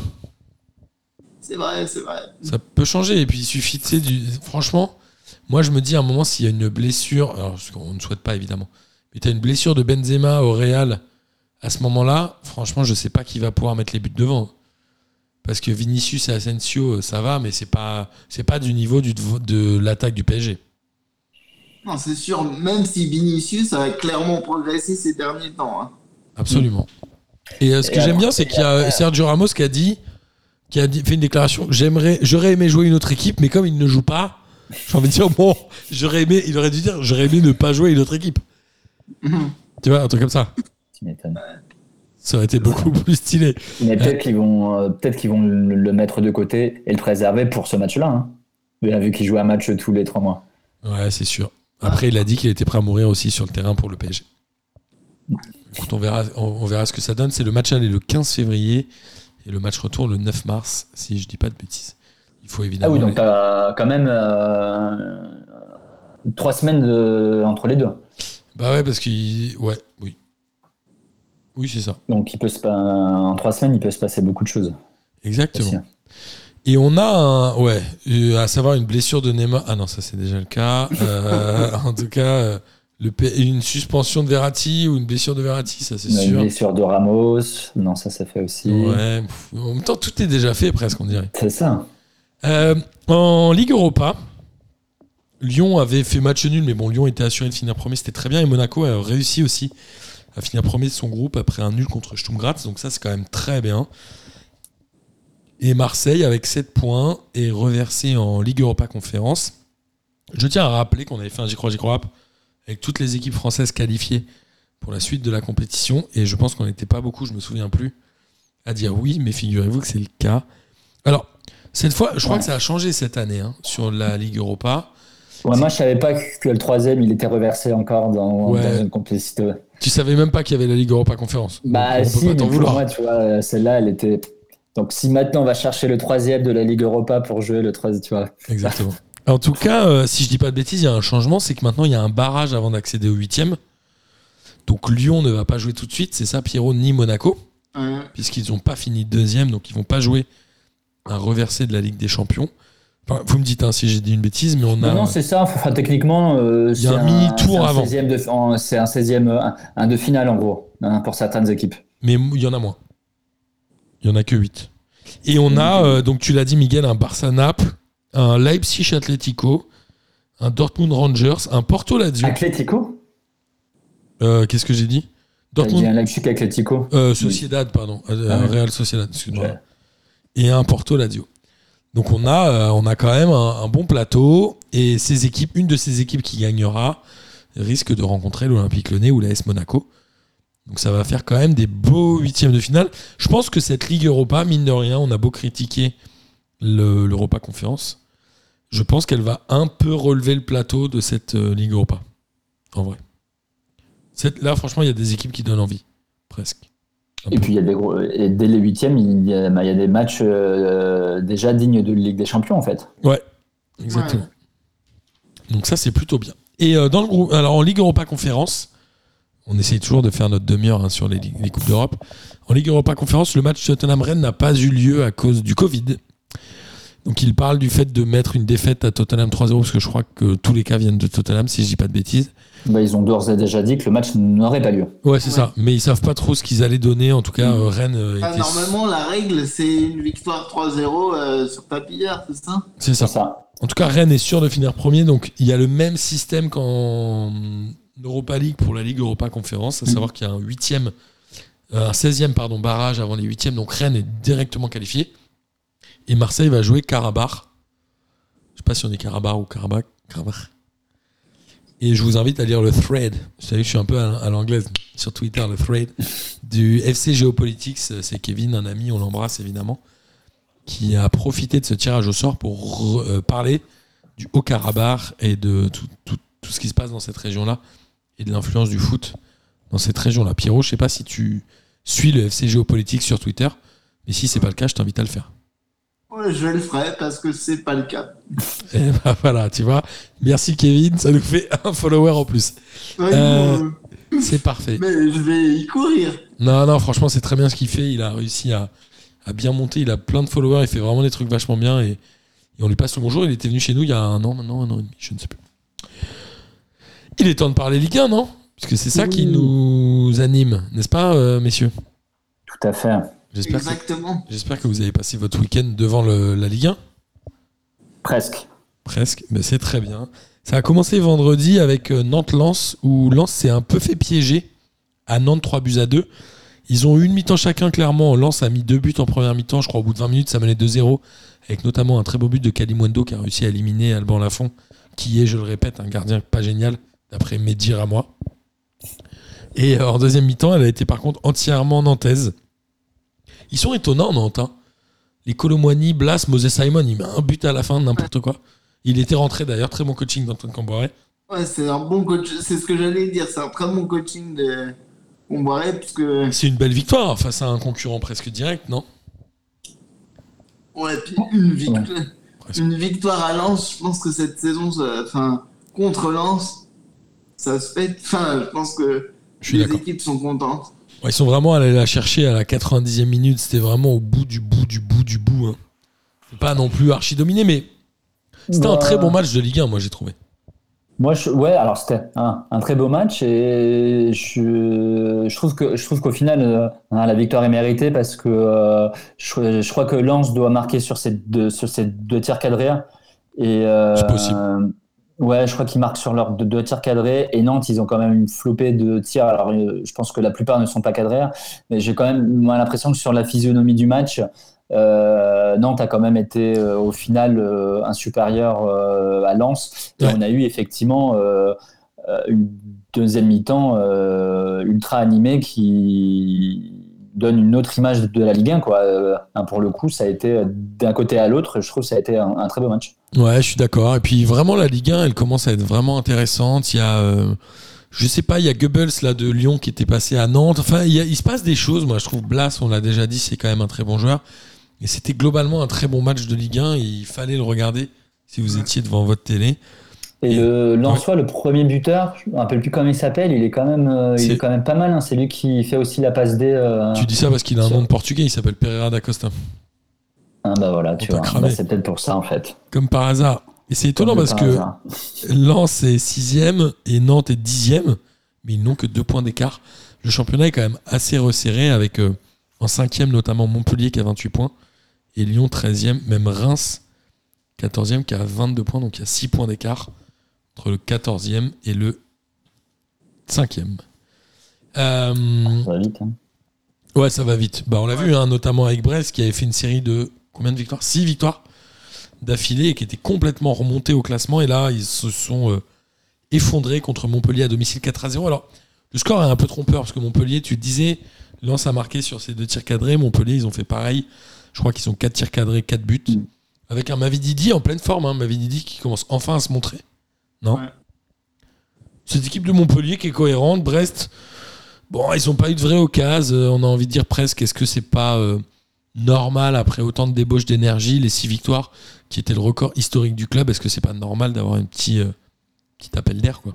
C'est vrai, c'est vrai. Ça peut changer. Et puis, il suffit, tu sais, du... franchement, moi, je me dis à un moment, s'il y a une blessure, alors, ce qu'on ne souhaite pas, évidemment, mais tu as une blessure de Benzema au Real à ce moment-là, franchement, je sais pas qui va pouvoir mettre les buts devant. Parce que Vinicius et Asensio, ça va, mais c'est pas, c'est pas du niveau du, de l'attaque du PSG. Non, c'est sûr, même si Vinicius a clairement progressé ces derniers temps. hein. Absolument. Et euh, ce que j'aime bien, c'est qu'il y a Sergio Ramos qui a dit, qui a fait une déclaration. J'aimerais, j'aurais aimé jouer une autre équipe, mais comme il ne joue pas, j'ai envie de dire bon, j'aurais aimé, il aurait dû dire, j'aurais aimé ne pas jouer une autre équipe. Tu vois, un truc comme ça. Tu m'étonnes. Ça aurait été beaucoup plus stylé. Mais peut-être qu'ils vont, euh, peut-être qu'ils vont le, le mettre de côté et le préserver pour ce match-là. Hein. Vu qu'il joue un match tous les trois mois. Ouais, c'est sûr. Après, il a dit qu'il était prêt à mourir aussi sur le terrain pour le PSG. Écoute, on verra, on, on verra ce que ça donne. C'est le match aller le 15 février et le match retour le 9 mars, si je dis pas de bêtises. Il faut Ah évidemment. oui, donc t'as quand même euh, trois semaines de- entre les deux. Bah ouais, parce qu'il. Ouais, oui. Oui, c'est ça. Donc il peut se, en trois semaines, il peut se passer beaucoup de choses. Exactement. aussi. Et on a un, ouais, euh, à savoir une blessure de Neymar. Ah non, ça c'est déjà le cas. Euh, en tout cas, le une suspension de Verratti ou une blessure de Verratti, ça c'est Une sûr. blessure de Ramos, non, ça, ça fait aussi. Ouais. En même temps, tout est déjà fait presque, on dirait. C'est ça. Euh, en Ligue Europa, Lyon avait fait match nul, mais bon, Lyon était assuré de finir premier, c'était très bien. Et Monaco a réussi aussi à finir premier de son groupe après un nul contre Sturm Graz, donc ça c'est quand même très bien. Et Marseille, avec 7 points, est reversé en Ligue Europa Conférence. Je tiens à rappeler qu'on avait fait un J'y crois, J'y crois avec toutes les équipes françaises qualifiées pour la suite de la compétition. Et je pense qu'on n'était pas beaucoup, je me souviens plus, à dire oui, mais figurez-vous que c'est le cas. Alors, cette fois, je crois Ouais. que ça a changé cette année hein, sur la Ligue Europa. Ouais, moi, je savais pas que le troisième, il était reversé encore dans, Ouais. dans une complicité. Tu savais même pas qu'il y avait la Ligue Europa Conférence. Bah, on si, peut pas mais vouloir. moi, tu vois, celle-là, elle était. Donc, si maintenant on va chercher le troisième de la Ligue Europa pour jouer le troisième, tu vois. Exactement. En tout cas, euh, si je dis pas de bêtises, il y a un changement, c'est que maintenant il y a un barrage avant d'accéder au huitième. Donc Lyon ne va pas jouer tout de suite, c'est ça, Pierrot, ni Monaco, Ouais. puisqu'ils n'ont pas fini deuxième, donc ils vont pas jouer un reversé de la Ligue des Champions. Enfin, vous me dites hein, si j'ai dit une bêtise, mais on a. Non, non, c'est ça. Enfin, techniquement, euh, c'est un mini-tour c'est un avant. 16e de- en- C'est un 16e, euh, un, un de finale, en gros, hein, pour certaines équipes. Mais il y en a moins. Il y en a que 8. Et on a, euh, donc tu l'as dit, Miguel, un Barça-Naples, un Leipzig Atlético, un Dortmund Rangers, un Porto Lazio. Atlético Euh, Qu'est-ce que j'ai dit Dortmund un Leipzig Atlético Euh, Sociedad, pardon. Euh, Ah. Real Sociedad, excuse-moi. Ouais. Et un Porto Lazio. Donc on a, euh, on a quand même un, un bon plateau. Et ces équipes, une de ces équipes qui gagnera risque de rencontrer l'Olympique Lyonnais ou l'AS Monaco. Donc ça va faire quand même des beaux huitièmes de finale. Je pense que cette Ligue Europa, mine de rien, on a beau critiquer le- l'Europa Conférence. Je pense qu'elle va un peu relever le plateau de cette euh, Ligue Europa. En vrai. Cette- là, franchement, il y a des équipes qui donnent envie. Presque. Et puis, il y a des gros, et dès les huitièmes, il y a, bah, il y a des matchs euh, déjà dignes de Ligue des Champions, en fait. Exactement. Donc ça, c'est plutôt bien. Et euh, dans le groupe, alors en Ligue Europa Conférence, on essaye toujours de faire notre demi-heure hein, sur les, les Coupes d'Europe. En Ligue Europa Conférence, le match Tottenham-Rennes n'a pas eu lieu à cause du Covid. Donc il parle du fait de mettre une défaite à Tottenham 3-0, parce que je crois que tous les cas viennent de Tottenham, si je dis pas de bêtises. Bah, ils ont d'ores et déjà dit que le match n'aurait pas lieu. Ouais, c'est Ouais. ça. Mais ils savent pas trop ce qu'ils allaient donner. En tout cas, euh, Rennes euh, Ah, était- normalement, la règle, c'est une victoire 3-0 euh, sur papillard, c'est ça? C'est ça. En tout cas, Rennes est sûr de finir premier. Donc, il y a le même système qu'en Europa League pour la Ligue Europa Conférence, à Mhm. savoir qu'il y a un huitième euh, un 16e pardon, barrage avant les 8e, donc Rennes est directement qualifié. Et Marseille va jouer Karabakh. Je sais pas si on est Karabakh ou Karabakh. Karabakh. Et je vous invite à lire le thread. Vous savez, je suis un peu à, l'anglaise sur Twitter, le thread du FC Geopolitics. C'est Kevin, un ami, on l'embrasse évidemment, qui a profité de ce tirage au sort pour euh, parler du Haut-Karabakh et de tout, ce qui se passe dans cette région-là et de l'influence du foot dans cette région-là. Pierrot, je sais pas si tu suis le FC Géopolitique sur Twitter, mais si c'est pas le cas, je t'invite à le faire. Je le ferai parce que c'est pas le cas. Et bah voilà, tu vois. Merci Kevin, ça nous fait un follower en plus. Ouais, Euh, bon, C'est parfait. mais je vais y courir. Non, non, franchement, c'est très bien ce qu'il fait. Il a réussi à, à bien monter. Il a plein de followers. Il fait vraiment des trucs vachement bien. Et, et on lui passe le bonjour. Il était venu chez nous il y a un an, maintenant, un an et demi, je ne sais plus. Il est temps de parler Ligue 1, non? Parce que c'est ça qui nous anime, n'est-ce pas, euh, messieurs? Tout à fait. J'espère que, Exactement. j'espère que vous avez passé votre week-end devant le- la Ligue 1. Presque. Presque, mais c'est très bien. Ça a commencé vendredi avec euh, Nantes-Lens, où Lens s'est un peu fait piéger à Nantes 3 buts à 2. Ils ont eu une mi-temps chacun, clairement. Lens a mis deux buts en première mi-temps, je crois, au bout de 20 minutes, ça menait 2-0, avec notamment un très beau but de Kalimwendo qui a réussi à éliminer Alban Lafont, qui est, je le répète, un gardien pas génial, d'après Medir à moi. Et euh, en deuxième mi-temps, elle a été par contre entièrement nantaise. Ils sont étonnants, Nantes. hein. Les Colomwani, Blas, Moses Simon, il met un but à la fin, n'importe quoi. Il était rentré d'ailleurs, très bon coaching d'Antoine Camboret. Ouais, c'est un bon coach. C'est ce que j'allais dire. C'est un très bon coaching de Comboiré parce que C'est une belle victoire face à un concurrent presque direct, non? Ouais, puis une victoire, une victoire à Lens. Je pense que cette saison, ça- enfin contre Lens, ça se fait. Enfin, je pense que Je suis les équipes sont contentes. Ouais, ils sont vraiment allés la chercher à la 90e minute. C'était vraiment au bout du bout du bout du bout. hein. C'est pas non plus archi dominé, mais c'était un Bah, très bon match de Ligue 1, moi j'ai trouvé. Moi, je, ouais, alors c'était un, un très beau match et je, je trouve que je trouve qu'au final euh, hein, la victoire est méritée parce que euh, je, je crois que Lens doit marquer sur ces deux sur ces deux tirs cadrés et euh, C'est possible. Ouais, je crois qu'ils marquent sur leurs deux, deux tirs cadrés et Nantes ils ont quand même une flopée de tirs. Alors euh, je pense que la plupart ne sont pas cadrés, mais j'ai quand même l'impression que sur la physionomie du match. Euh, Nantes a quand même été euh, au final euh, un supérieur à Lens et Ouais. on a eu effectivement une deuxième mi-temps ultra animée qui donne une autre image de la Ligue 1 quoi. Euh, pour le coup, ça a été euh, d'un côté à l'autre, je trouve que ça a été un, un très beau match. Ouais, je suis d'accord. Et puis vraiment, la Ligue 1, elle commence à être vraiment intéressante. Il y a, euh, je sais pas, il y a Goebbels là de Lyon qui était passé à Nantes. Enfin, il, y a- il se passe des choses. Moi, je trouve Blas, on l'a déjà dit, c'est quand même un très bon joueur. Et c'était globalement un très bon match de Ligue 1. Il fallait le regarder si vous étiez devant votre télé. Et Et- le Lensois, le premier buteur, je me rappelle plus comment il s'appelle, il est quand même, euh, il est quand même pas mal. hein. C'est lui qui fait aussi la passe D. euh, Tu dis ça parce qu'il a un nom de portugais. Il s'appelle Pereira da Costa. ah, bah voilà, tu vois. Bah, c'est peut-être pour ça en fait. Comme par hasard. Et c'est étonnant parce par que hasard. Lens est sixième et Nantes est dixième, mais ils n'ont que deux points d'écart. Le championnat est quand même assez resserré avec euh, en cinquième notamment Montpellier qui a 28 points et Lyon 13e, même Reims 14e qui a 22 points, donc il y a 6 points d'écart entre le 14e et le 5e. Euh, Ça va vite. hein. Ouais, ça va vite. Bah, on l'a vu, hein, notamment avec Brest, qui avait fait une série de combien de victoires? 6 victoires d'affilée et qui était complètement remonté au classement. Et là, ils se sont euh, effondrés contre Montpellier à domicile 4 à 0. Alors, le score est un peu trompeur parce que Montpellier, tu disais, Lens a marqué sur ces deux tirs cadrés. Montpellier, ils ont fait pareil. Je crois qu'ils ont 4 tirs cadrés, 4 buts. Mm. Avec un Mavididi en pleine forme. Hein, Mavididi qui commence enfin à se montrer. Non Ouais. Cette équipe de Montpellier qui est cohérente. Brest, bon, ils n'ont pas eu de vraie occasion. Euh, on a envie de dire presque, est-ce que c'est pas euh, normal après autant de débauches d'énergie, les six victoires qui étaient le record historique du club Est-ce que c'est pas normal d'avoir un petit, euh, petit appel d'air quoi?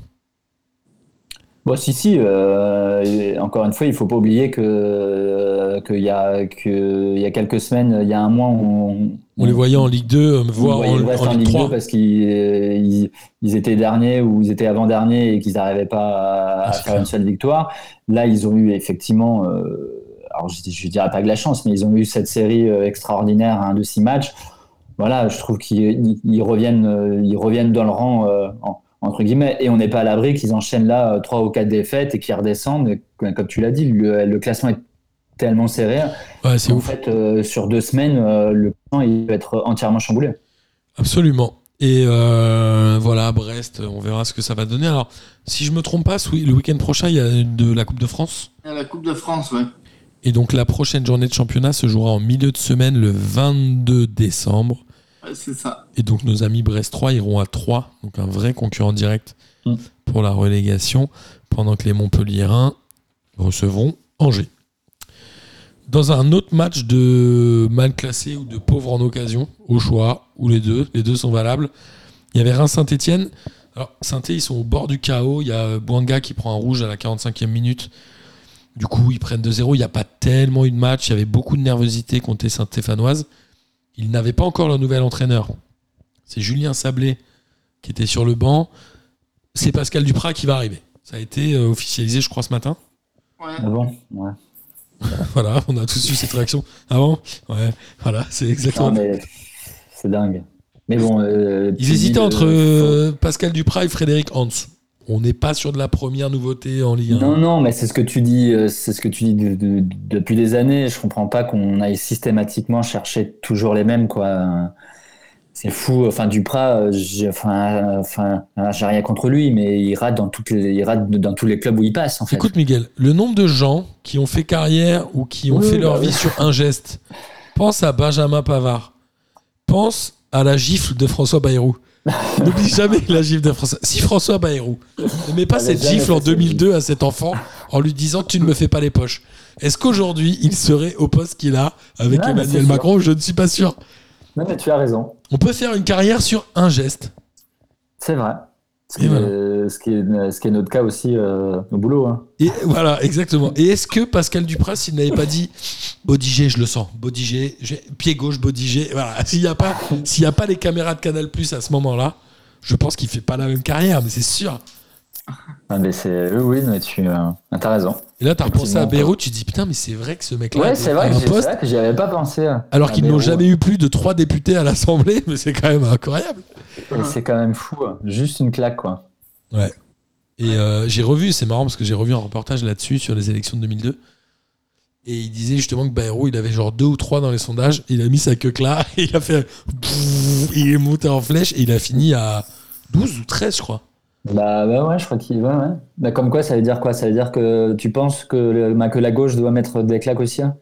Bon, si, si. euh, encore une fois, il faut pas oublier que euh, qu'il y a que il y a quelques semaines, il y a un mois, on, On les voyait en Ligue 2, euh, on voire voyait en, en en Ligue Ligue 3. 2 parce qu'ils ils, ils étaient derniers ou ils étaient avant-derniers et qu'ils n'arrivaient pas à, Ah, à faire une seule victoire. Là, ils ont eu effectivement, euh, alors je, je dirais pas que la chance, mais ils ont eu cette série extraordinaire hein, de six matchs. Voilà, je trouve qu'ils ils- reviennent, ils reviennent dans le rang en- entre guillemets, et on n'est pas à l'abri qu'ils enchaînent là euh, trois ou quatre défaites et qu'ils redescendent. Et, comme tu l'as dit, le, le classement est tellement serré. Ouais, c'est En ouf. fait, euh, sur deux semaines, euh, le plan il va être entièrement chamboulé. Absolument. Et euh, voilà, Brest, on verra ce que ça va donner. Alors, si je me trompe pas, le week-end prochain, il y a de la Coupe de France. À la Coupe de France, ouais. Et donc, la prochaine journée de championnat se jouera en milieu de semaine, le 22 décembre. Ouais, c'est ça. Et donc, nos amis Brest 3 iront à 3, donc un vrai concurrent direct Mm. pour la relégation, pendant que les Montpelliérains recevront Angers. Dans un autre match de mal classé ou de pauvre en occasion, au choix, ou les deux, les deux sont valables, il y avait Reims-Saint-Etienne. Alors, saint ils sont au bord du chaos. Il y a Bouanga qui prend un rouge à la 45e minute. Du coup, ils prennent 2-0. Il n'y a pas tellement eu de match. Il y avait beaucoup de nervosité contre les Saint-Stéphanoises. Ils n'avaient pas encore leur nouvel entraîneur. C'est Julien Sablé qui était sur le banc. C'est Pascal Duprat qui va arriver. Ça a été euh, officialisé, je crois, ce matin. Ouais. Ah bon? Ouais. Voilà, on a tous eu cette réaction. Ah bon? Ouais, voilà, c'est exactement. C'est dingue. Mais bon. euh, Ils hésitaient entre euh, Pascal Duprat et Frédéric Hans. On n'est pas sur de la première nouveauté en Ligue 1. Non, non, mais c'est ce que tu dis, euh, c'est ce que tu dis de- de- depuis des années. Je comprends pas qu'on aille systématiquement chercher toujours les mêmes, quoi. C'est fou. Enfin, Duprat, euh, j'ai, enfin, enfin, euh, j'ai rien contre lui, mais il rate dans toutes les, il rate dans tous les clubs où il passe, en fait. Écoute, Miguel, le nombre de gens qui ont fait carrière ou qui ont Oui, fait bah leur oui. vie sur un geste, pense à Benjamin Pavard. Pense à la gifle de François Bayrou. N'oublie jamais la gifle de François. Si François Bayrou ne met pas cette gifle en fait cette 2002 à cet enfant en lui disant tu ne me fais pas les poches, est-ce qu'aujourd'hui il serait au poste qu'il a avec Emmanuel. Macron? Je ne suis pas sûr. Non, mais tu as raison. On peut faire une carrière sur un geste. C'est vrai. Ce Et qui, voilà. est, ce, qui est, ce qui est notre cas aussi euh, au boulot. Hein. Et voilà, exactement. Et est-ce que Pascal Duprat, s'il n'avait pas dit Bodigé, je le sens, Bodigé, pied gauche, Bodigé, voilà, s'il n'y a, pas- s'il y a pas les caméras de Canal Plus à ce moment-là, je pense qu'il fait pas la même carrière, mais c'est sûr. Ah, mais c'est, oui, oui, mais tu euh, as raison. Et là, tu as repensé à. Beyrouth, tu te dis putain, mais c'est vrai que ce mec-là Ouais, c'est vrai, un que c'est poste, vrai que j'y avais pas pensé. hein. alors Ah, qu'ils n'ont jamais eu plus de trois députés à l'Assemblée, mais c'est quand même incroyable. Et C'est quand même fou. hein. Juste une claque, quoi. Et euh, j'ai revu, c'est marrant parce que j'ai revu un reportage là-dessus sur les élections de 2002. Et il disait justement que Bayrou, il avait genre deux ou trois dans les sondages. Il a mis sa queue là et il a fait. Il est monté en flèche et il a fini à 12 ou 13, je crois. Bah, bah ouais, je crois qu'il. Ouais, ouais. Bah, comme quoi, ça veut dire quoi? Ça veut dire que tu penses que, bah, que la gauche doit mettre des claques aussi hein?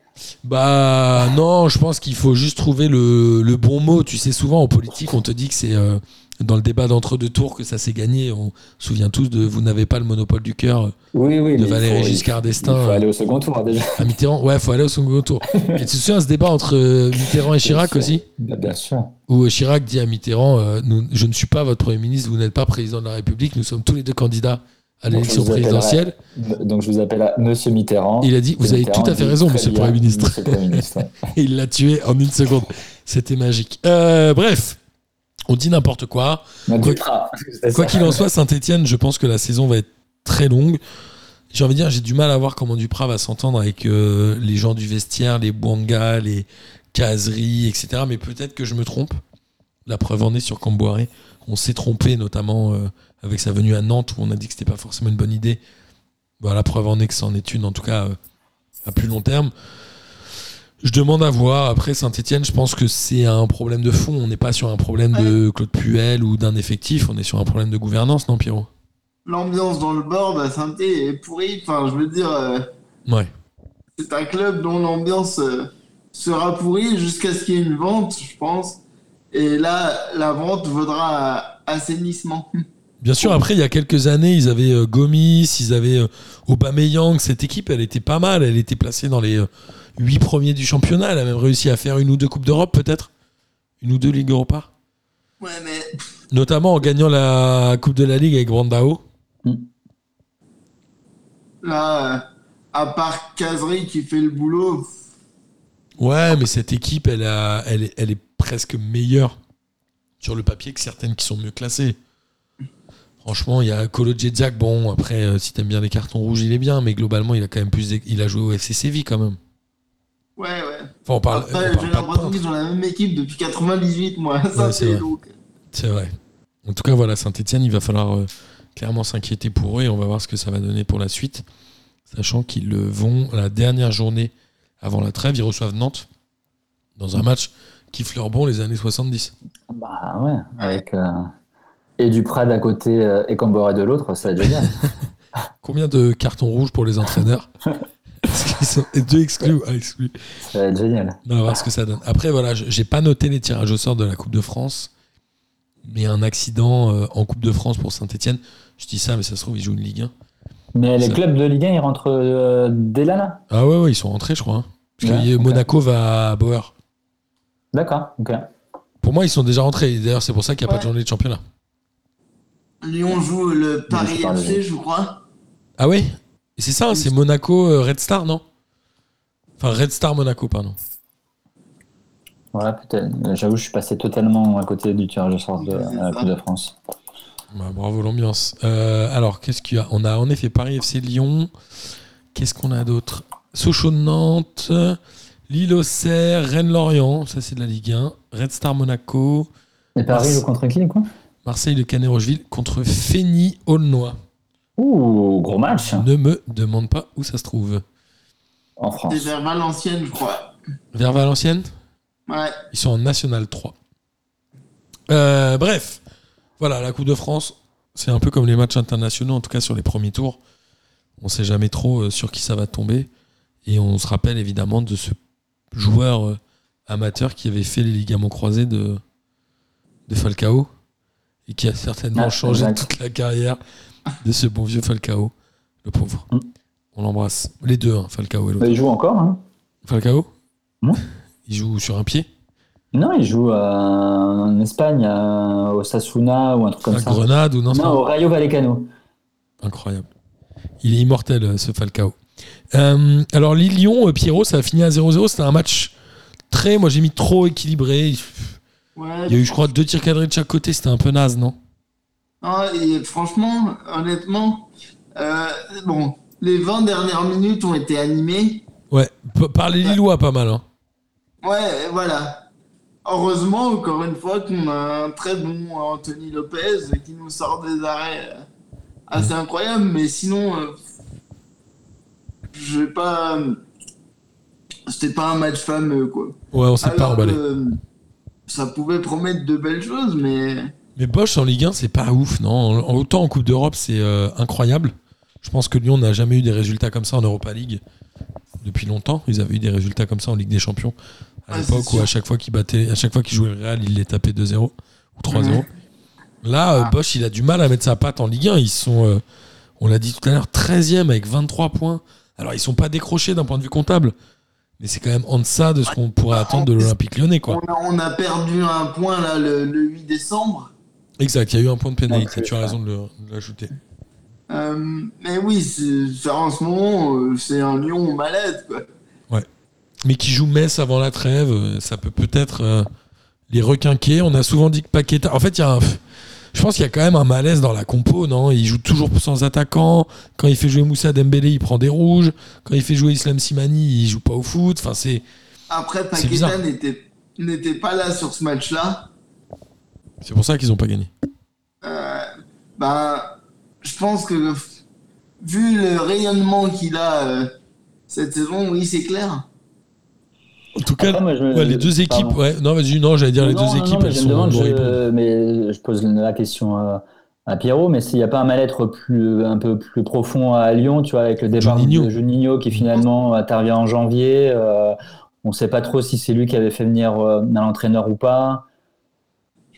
Bah non, je pense qu'il faut juste trouver le, le bon mot. Tu sais, souvent en politique, on te dit que c'est euh, dans le débat d'entre-deux tours que ça s'est gagné. On se souvient tous de Vous n'avez pas le monopole du cœur Oui, oui. de il Valéry faut- Giscard Il d'Estaing. faut aller au second tour, déjà. À Mitterrand, ouais, faut aller au second tour. Et tu te souviens ce débat entre euh, Mitterrand et Chirac Bien aussi? Bah, bien sûr. Où Chirac dit à Mitterrand euh, nous- Je ne suis pas votre Premier ministre, vous n'êtes pas président de la République, nous sommes tous les deux candidats à l'élection présidentielle. Donc, je vous appelle à Monsieur Mitterrand. Il a dit Vous avez tout à fait raison, monsieur le Premier ministre. Monsieur le Premier ministre, ouais. Et il l'a tué en une seconde. C'était magique. Euh, bref, on dit n'importe quoi. Quoi- qu'il en soit, Saint-Etienne, je pense que la saison va être très longue. J'ai envie de dire, j'ai du mal à voir comment Duprat va s'entendre avec euh, les gens du vestiaire, les Bouanga, les Caseries, etc. Mais peut-être que je me trompe. La preuve en est sur Camboiré. On s'est trompé, notamment euh, avec sa venue à Nantes, où on a dit que c'était pas forcément une bonne idée. Voilà, la preuve en est que c'en est une, en tout cas, euh, à plus long terme. Je demande à voir. Après, Saint-Etienne, je pense que c'est un problème de fond. On n'est pas sur un problème de Claude Puel ou d'un effectif. On est sur un problème de gouvernance, non, Pierrot? L'ambiance dans le board à saint est pourrie. Enfin, je veux dire, euh, Ouais. c'est un club dont l'ambiance euh, sera pourrie jusqu'à ce qu'il y ait une vente, je pense. Et là, la vente vaudra assainissement. Bien sûr, après, il y a quelques années, ils avaient euh, Gomis, ils avaient Aubameyang. Cette équipe, elle était pas mal. Elle était placée dans les euh, huit premiers du championnat. Elle a même réussi à faire une ou deux Coupes d'Europe, peut-être Une ou deux Ligues Europa Ouais, mais Notamment en gagnant la Coupe de la Ligue avec Brandao. là, euh, à part Casery qui fait le boulot, Ouais, mais cette équipe, elle, a, elle, est, elle est presque meilleure sur le papier que certaines qui sont mieux classées. Franchement, il y a Kolo Djedzak. Bon, après, euh, si t'aimes bien les cartons rouges, il est bien, mais globalement, il a quand même plus. Il a joué au FC Séville quand même. Ouais, ouais. Enfin, on parle, Après, on j'ai parle pas de l'impression peintre. qu'ils sont la même équipe depuis 98, moi. Ça, Ouais, c'est c'est vrai. donc. C'est vrai. En tout cas, voilà, Saint-Etienne, il va falloir euh, clairement s'inquiéter pour eux et on va voir ce que ça va donner pour la suite. Sachant qu'ils le vont la dernière journée avant la trêve, ils reçoivent Nantes dans un match qui fleure bon les années 70. Bah ouais, avec. euh, Et Duprat d'un côté euh, et Camboré de l'autre, ça va être génial. Combien de cartons rouges pour les entraîneurs? Parce qu'ils sont deux exclus. ah, exclus. ça va être génial. On va voir ce que ça donne. Après, voilà, je- j'ai pas noté les tirages au sort de la Coupe de France, mais un accident euh, en Coupe de France pour Saint-Etienne. Je dis ça, mais ça se trouve, ils jouent une Ligue 1. Mais les Ça- clubs de Ligue 1, ils rentrent euh, dès là, là? Ah ouais, ouais, ils sont rentrés, je crois. hein. Parce que Ouais. Monaco va à Bauer. D'accord, ok. Pour moi, ils sont déjà rentrés. D'ailleurs, c'est pour ça qu'il n'y a pas de journée de championnat. Lyon joue le Paris FC, je crois. Ah ouais? Et c'est ça, hein, c'est Monaco euh, Red Star, non? Enfin, Red Star Monaco, pardon. Voilà, peut-être. J'avoue, je suis passé totalement à côté du tirage au sort de Ouais, la. Coupe de France. Bah, bravo l'ambiance. Euh, alors, qu'est-ce qu'il y a? On a en effet Paris FC Lyon. Qu'est-ce qu'on a d'autre? Sochaux de Nantes, Lille Auxerre, Rennes Lorient, ça c'est de la Ligue 1. Red Star Monaco, Et Paris contre qui, quoi Marseille de Canet Rocheville contre Fény Aulnois. Ouh, gros match Ne me demande pas où ça se trouve. en France. C'est vers Valenciennes, je crois. Vers Valenciennes Ouais. Ils sont en National 3. Euh, bref, voilà, la Coupe de France, c'est un peu comme les matchs internationaux, en tout cas sur les premiers tours. On sait jamais trop euh, sur qui ça va tomber. Et on se rappelle évidemment de ce joueur euh, amateur qui avait fait les ligaments croisés de, de Falcao et qui a certainement Ah, changé exact. toute la carrière de ce bon vieux Falcao, le pauvre. Mm. On l'embrasse. Les deux, hein, Falcao et l'autre. Bah, il joue encore, hein Falcao Non. Il joue sur un pied Non, il joue euh, en Espagne, euh, au Sasuna ou un truc comme à ça. Grenade ou non, Non, au Rayo Vallecano. Incroyable. Il est immortel, euh, ce Falcao. Euh, alors, Lille-Lyon, euh, Pierrot, ça a fini à 0-0. C'était un match très, moi j'ai mis trop équilibré. Ouais. Il y a eu, je crois, deux tirs cadrés de chaque côté. C'était un peu naze, non? Non, et franchement, honnêtement, euh, bon, les 20 dernières minutes ont été animées. Ouais, par les Lillois, pas mal. hein. Ouais, voilà. Heureusement, encore une fois, qu'on a un très bon Anthony Lopez qui nous sort des arrêts euh, assez incroyables, mais sinon, euh, je vais pas. C'était pas un match fameux, quoi. Ouais, on s'est pas emballé. ça pouvait promettre de belles choses, mais. Mais Bosch en Ligue 1, c'est pas ouf, non Autant en Coupe d'Europe, c'est euh, incroyable. Je pense que Lyon n'a jamais eu des résultats comme ça en Europa League depuis longtemps. Ils avaient eu des résultats comme ça en Ligue des Champions. À Ouais, l'époque où à chaque fois qu'ils battaient, à chaque fois qu'ils jouaient le Real, ils les tapaient 2-0 ou 3-0. Mhm. Là, euh, Ah. Bosch, il a du mal à mettre sa patte en Ligue 1. Ils sont, euh, on l'a dit tout à l'heure, 13e avec 23 points. Alors, ils sont pas décrochés d'un point de vue comptable. Mais c'est quand même en deçà de ce qu'on pourrait attendre de l'Olympique lyonnais, quoi. On a, on a perdu un point là le, le 8 décembre. Exact, il y a eu un point de pénalité. Ouais, tu as raison de l'ajouter. Euh, mais oui, en ce moment, euh, c'est un lion malade. Quoi. mais qui joue Metz avant la trêve, euh, ça peut peut-être euh, les requinquer. On a souvent dit que Paqueta. En fait, il y a un- Je pense qu'il y a quand même un malaise dans la compo, non? Il joue toujours sans attaquant. Quand il fait jouer Moussa Dembélé, il prend des rouges. Quand il fait jouer Islam Simani, il joue pas au foot. Enfin, c'est. Après. Paqueta n'était n'était pas là sur ce match-là. C'est pour ça qu'ils ont pas gagné. Euh, ben, je pense que vu le rayonnement qu'il a euh, cette saison, oui, c'est clair. En tout cas, Après, moi, je me- ouais, les deux équipes. Pardon. Ouais, non, vas-y, non, j'allais dire les deux non, équipes, mais elles je sont demande, je, mais je pose la question euh, à Pierrot, mais s'il n'y a pas un mal-être plus, un peu plus profond à Lyon, tu vois, avec le départ Juninho. de Juninho qui finalement intervient en janvier, euh, on ne sait pas trop si c'est lui qui avait fait venir euh, un entraîneur ou pas.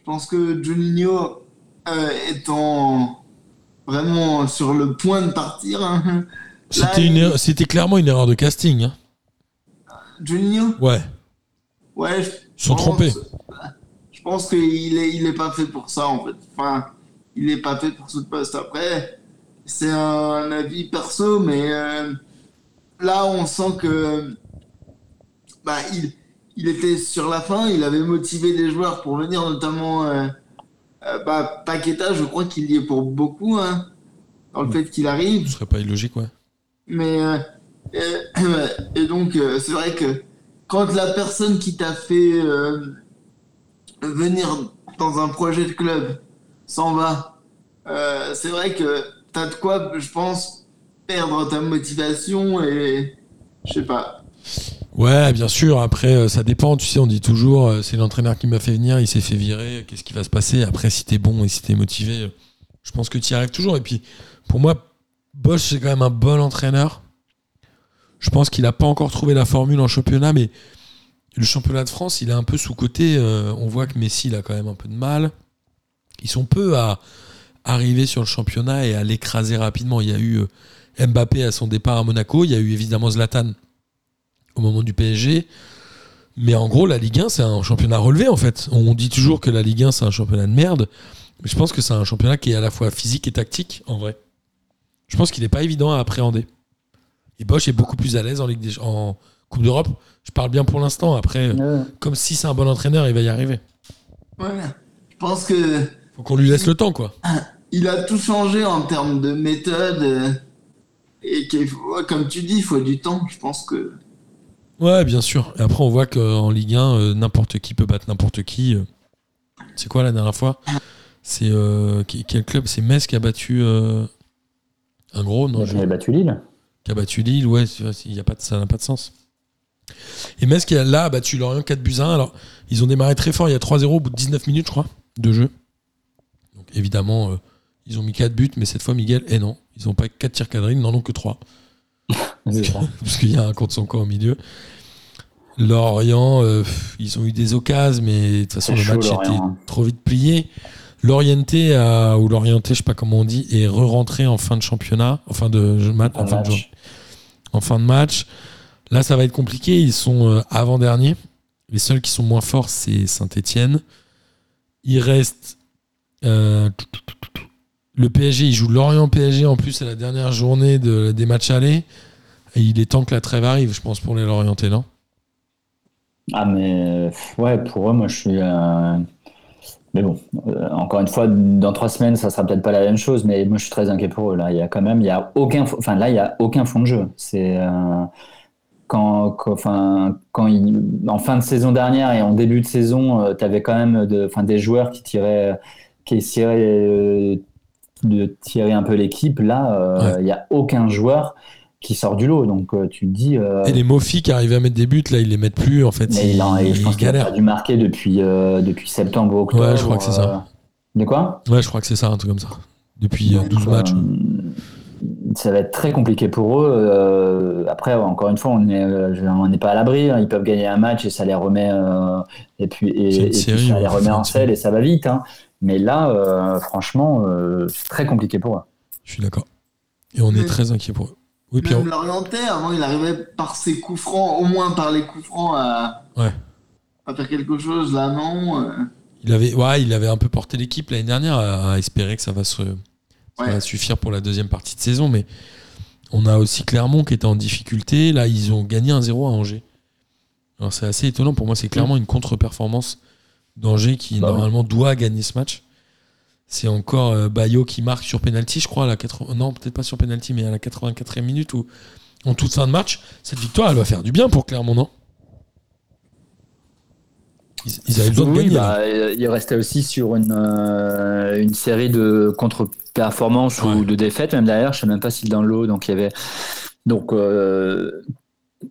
Je pense que Juninho euh, étant vraiment sur le point de partir, hein, C'était il- clairement une erreur de casting. hein. Juninho, Ouais, ouais, je ils sont pense- trompés. Je pense qu'il est, il est pas fait pour ça en fait. Enfin, il est pas fait pour ce poste. Après, c'est un avis perso, mais euh, là, on sent que bah, il, il était sur la fin. Il avait motivé les joueurs pour venir, notamment euh, euh, bah, Paqueta. Je crois qu'il y est pour beaucoup hein, dans le fait qu'il arrive. Ce serait pas illogique, ouais. Mais euh, et, et donc euh, c'est vrai que quand la personne qui t'a fait euh, venir dans un projet de club s'en va, euh, c'est vrai que t'as de quoi, je pense, perdre ta motivation et je sais pas. Ouais, bien sûr. Après, euh, ça dépend. Tu sais, on dit toujours, euh, c'est l'entraîneur qui m'a fait venir, il s'est fait virer. Qu'est-ce qui va se passer Après, si t'es bon et si t'es motivé, euh, je pense que tu y arrives toujours. Et puis, pour moi, Bosch, c'est quand même un bon entraîneur. Je pense qu'il n'a pas encore trouvé la formule en championnat, mais le championnat de France, il est un peu sous-côté. On voit que Messi, il a quand même un peu de mal. Ils sont peu à arriver sur le championnat et à l'écraser rapidement. Il y a eu Mbappé à son départ à Monaco, il y a eu évidemment Zlatan au moment du PSG. Mais en gros, la Ligue 1, c'est un championnat relevé en fait. On dit toujours que la Ligue 1, c'est un championnat de merde. Mais je pense que c'est un championnat qui est à la fois physique et tactique, en vrai. Je pense qu'il n'est pas évident à appréhender. Et Bosch est beaucoup plus à l'aise en, Ligue des- en Coupe d'Europe. Je parle bien pour l'instant. Après, Ouais. comme si c'est un bon entraîneur, il va y arriver. Ouais. Je pense que Faut qu'on lui laisse le temps, quoi. il a tout changé en termes de méthode. euh, Et qu'il faut- ouais, comme tu dis, il faut du temps. Je pense que. Ouais, bien sûr. Et après, on voit qu'en Ligue 1, euh, n'importe qui peut battre n'importe qui. euh. C'est quoi la dernière fois? C'est euh, qui- quel club? C'est Metz qui a battu euh, un gros, non je- J'avais battu Lille. Qui a battu Lille, ouais, y a pas de, ça n'a pas de sens. Et Metz qui a, là a battu Lorient 4 buts à 1. Alors, ils ont démarré très fort, il y a 3-0 au bout de 19 minutes, je crois, de jeu. Donc, évidemment, euh, ils ont mis 4 buts, mais cette fois, Miguel, eh non, ils n'ont pas 4 tirs cadrés, ils n'en ont que 3. Parce qu'il y a un contre son camp au milieu. Lorient, euh, ils ont eu des occasions, mais de toute façon, le chaud, match Lorient, était hein. trop vite plié. L'orienté, ou l'orienté, je sais pas comment on dit, est re-rentré en fin de championnat, en fin de, mat- en fin de match. journée en fin de match. Là, ça va être compliqué. Ils sont euh, avant-derniers. Les seuls qui sont moins forts, c'est Saint-Etienne. Il reste euh, le PSG. Il joue Lorient PSG en plus à la dernière journée de- des matchs allés. Et il est temps que la trêve arrive, je pense, pour les Lorientais, non? Ah, mais euh, ouais, pour eux, moi, je suis. euh, Mais bon, euh, encore une fois, dans trois semaines, ça sera peut-être pas la même chose, mais moi, je suis très inquiet pour eux. Là, il y a quand même, il y a aucun, enfin là, il y a aucun fond de jeu. C'est euh, quand, quand- enfin, quand il- en fin de saison dernière et en début de saison, tu avais quand même de, enfin, des joueurs qui tiraient, qui essayaient euh, de tirer un peu l'équipe. Là, euh, Ouais. il y a aucun joueur qui sort du lot. Donc, euh, tu te dis. euh, Et les Mofi qui arrivaient à mettre des buts, là, ils les mettent plus. En fait, mais ils, il en- et je pense qu'il a dû marquer depuis, euh, depuis septembre ou octobre. Ouais, je crois que c'est ça. De quoi? Ouais, je crois que c'est ça, un truc comme ça. Depuis euh, 12 Donc, matchs. Ça va être très compliqué pour eux. Euh, après, encore une fois, on n'est euh, je- on n'est pas à l'abri. hein. Ils peuvent gagner un match et ça les remet, euh, et puis, et, et puis ça les remet en selle et ça va vite. hein. Mais là, euh, franchement, euh, c'est très compliqué pour eux. Je suis d'accord. Et on est Mais- très inquiet pour eux. Oui, Pierrot. Même l'orienté, avant, il arrivait par ses coups francs, au moins par les coups francs, à, Ouais. à faire quelque chose. Là, non. euh. Il avait, ouais, il avait un peu porté l'équipe l'année dernière à, à espérer que ça va, se, ça Ouais. va suffire pour la deuxième partie de saison. Mais on a aussi Clermont qui était en difficulté. Là, ils ont gagné 1-0 à Angers. Alors c'est assez étonnant. Pour moi, c'est clairement une contre-performance d'Angers qui Bah normalement doit gagner ce match. C'est encore euh, Bayo qui marque sur penalty, je crois, à la 80... non peut-être pas sur penalty, mais à la 84e minute ou en toute fin de match. Cette victoire, elle va faire du bien pour Clermont, non? Ils, ils avaient besoin de Oui, gagner. bah, euh, il restait aussi sur une, euh, une série de contre-performances Ouais. ou de défaites, même derrière. Je sais même pas si dans l'eau. Donc, il y avait donc, euh,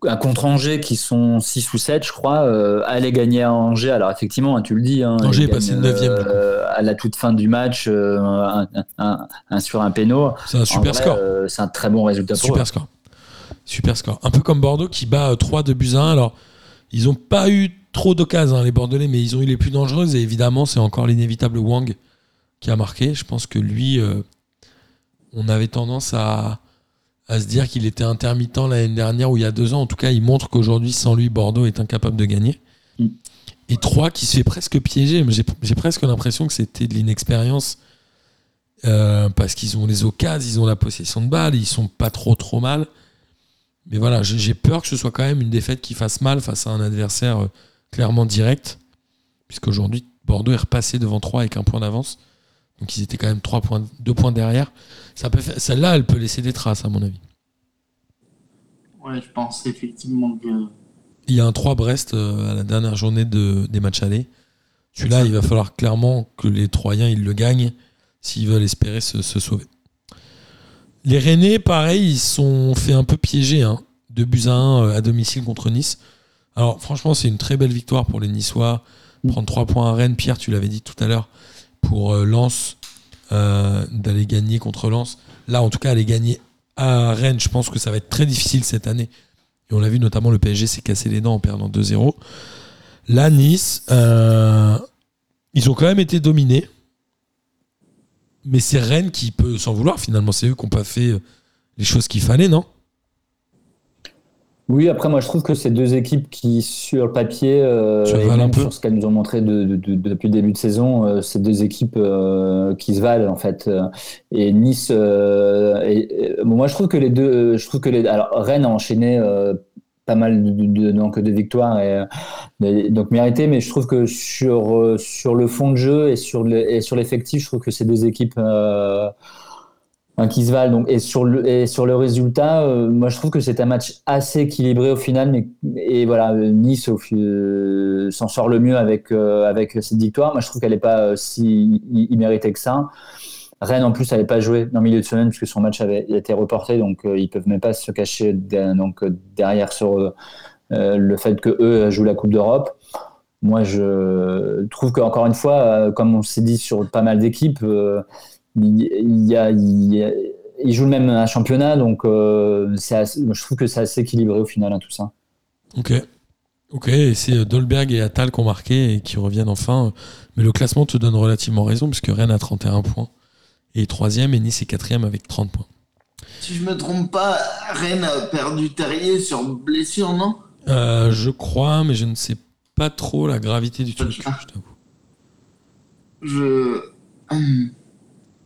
un contre Angers qui sont 6 ou 7, je crois, euh, gagner à Angers. Alors, effectivement, hein, tu le dis. Hein, Angers est passé gagnent, neuvième, du coup. euh, à la toute fin du match, euh, un, un- un sur un péno. C'est un super vrai, score. euh, c'est un très bon résultat pour eux. Super score. Super score. Un peu comme Bordeaux qui bat euh, 3 de buts à 1. Alors, ils n'ont pas eu trop d'occasions, hein, les Bordelais, mais ils ont eu les plus dangereuses. Et évidemment, c'est encore l'inévitable Wang qui a marqué. Je pense que lui, euh, on avait tendance à, à se dire qu'il était intermittent l'année dernière ou il y a deux ans. En tout cas, il montre qu'aujourd'hui, sans lui, Bordeaux est incapable de gagner. Mm. Et 3 qui se fait presque piéger. J'ai presque l'impression que c'était de l'inexpérience. Euh, parce qu'ils ont les occasions, ils ont la possession de balle, ils sont pas trop trop mal. Mais voilà, j'ai j'ai peur que ce soit quand même une défaite qui fasse mal face à un adversaire euh, clairement direct. Puisqu'aujourd'hui, Bordeaux est repassé devant 3 avec un point d'avance. Donc ils étaient quand même 3 points, 2 points derrière. Ça peut faire- Celle-là, elle peut laisser des traces, à mon avis. Ouais, je pense effectivement que. Il y a un 3 Brest euh, à la dernière journée de, des matchs allés. Celui-là, il va falloir clairement que les Troyens ils le gagnent s'ils veulent espérer se, se sauver. Les Rennais, pareil, ils sont fait un peu piéger. hein. 2 buts à 1 euh, à domicile contre Nice. Alors franchement, c'est une très belle victoire pour les Niçois. Prendre 3 points à Rennes, Pierre, tu l'avais dit tout à l'heure, pour euh, Lens, euh, d'aller gagner contre Lens. Là, en tout cas, aller gagner à Rennes, je pense que ça va être très difficile cette année. Et on l'a vu notamment, le PSG s'est cassé les dents en perdant 2-0. Là, Nice, euh, ils ont quand même été dominés. Mais c'est Rennes qui peut s'en vouloir finalement. C'est eux qui n'ont pas fait les choses qu'il fallait, non? Oui, après, moi, je trouve que c'est deux équipes qui, sur le papier, euh, et un même sur ce qu'elles nous ont montré de- de- de- depuis le début de saison, euh, c'est deux équipes euh, qui se valent, en fait. Euh, Et Nice, euh, et- moi, je trouve que les deux, euh, je trouve que les, alors, Rennes a enchaîné euh, pas mal de, donc, de victoires, et, euh, donc mérité, mais je trouve que sur, euh, sur le fond de jeu et sur le- l'effectif, je trouve que c'est deux équipes qui se valent. Donc, et, sur le, et sur le résultat, euh, moi je trouve que c'est un match assez équilibré au final. Mais, et voilà, euh, Nice euh, s'en sort le mieux avec, avec cette victoire. Moi je trouve qu'elle n'est pas si imméritée que ça. Rennes en plus n'avait pas joué dans le milieu de semaine puisque son match avait été reporté. Donc euh, ils peuvent même pas se cacher donc, derrière sur le fait que eux jouent la Coupe d'Europe. Moi, je trouve qu'encore une fois, comme on s'est dit sur pas mal d'équipes, il il y a, il y a- ils jouent même un championnat, donc euh, assez- je trouve que c'est assez équilibré au final, hein, tout ça. Ok. Ok, et c'est euh, Dolberg et Attal qui ont marqué et qui reviennent enfin. Mais le classement te donne relativement raison, puisque Rennes a 31 points et troisième et Nice est quatrième avec 30 points. Si je me trompe pas, Rennes a perdu Terrier sur blessure, non? Euh, je crois, mais je ne sais pas trop la gravité du truc. Je t'avoue. Je.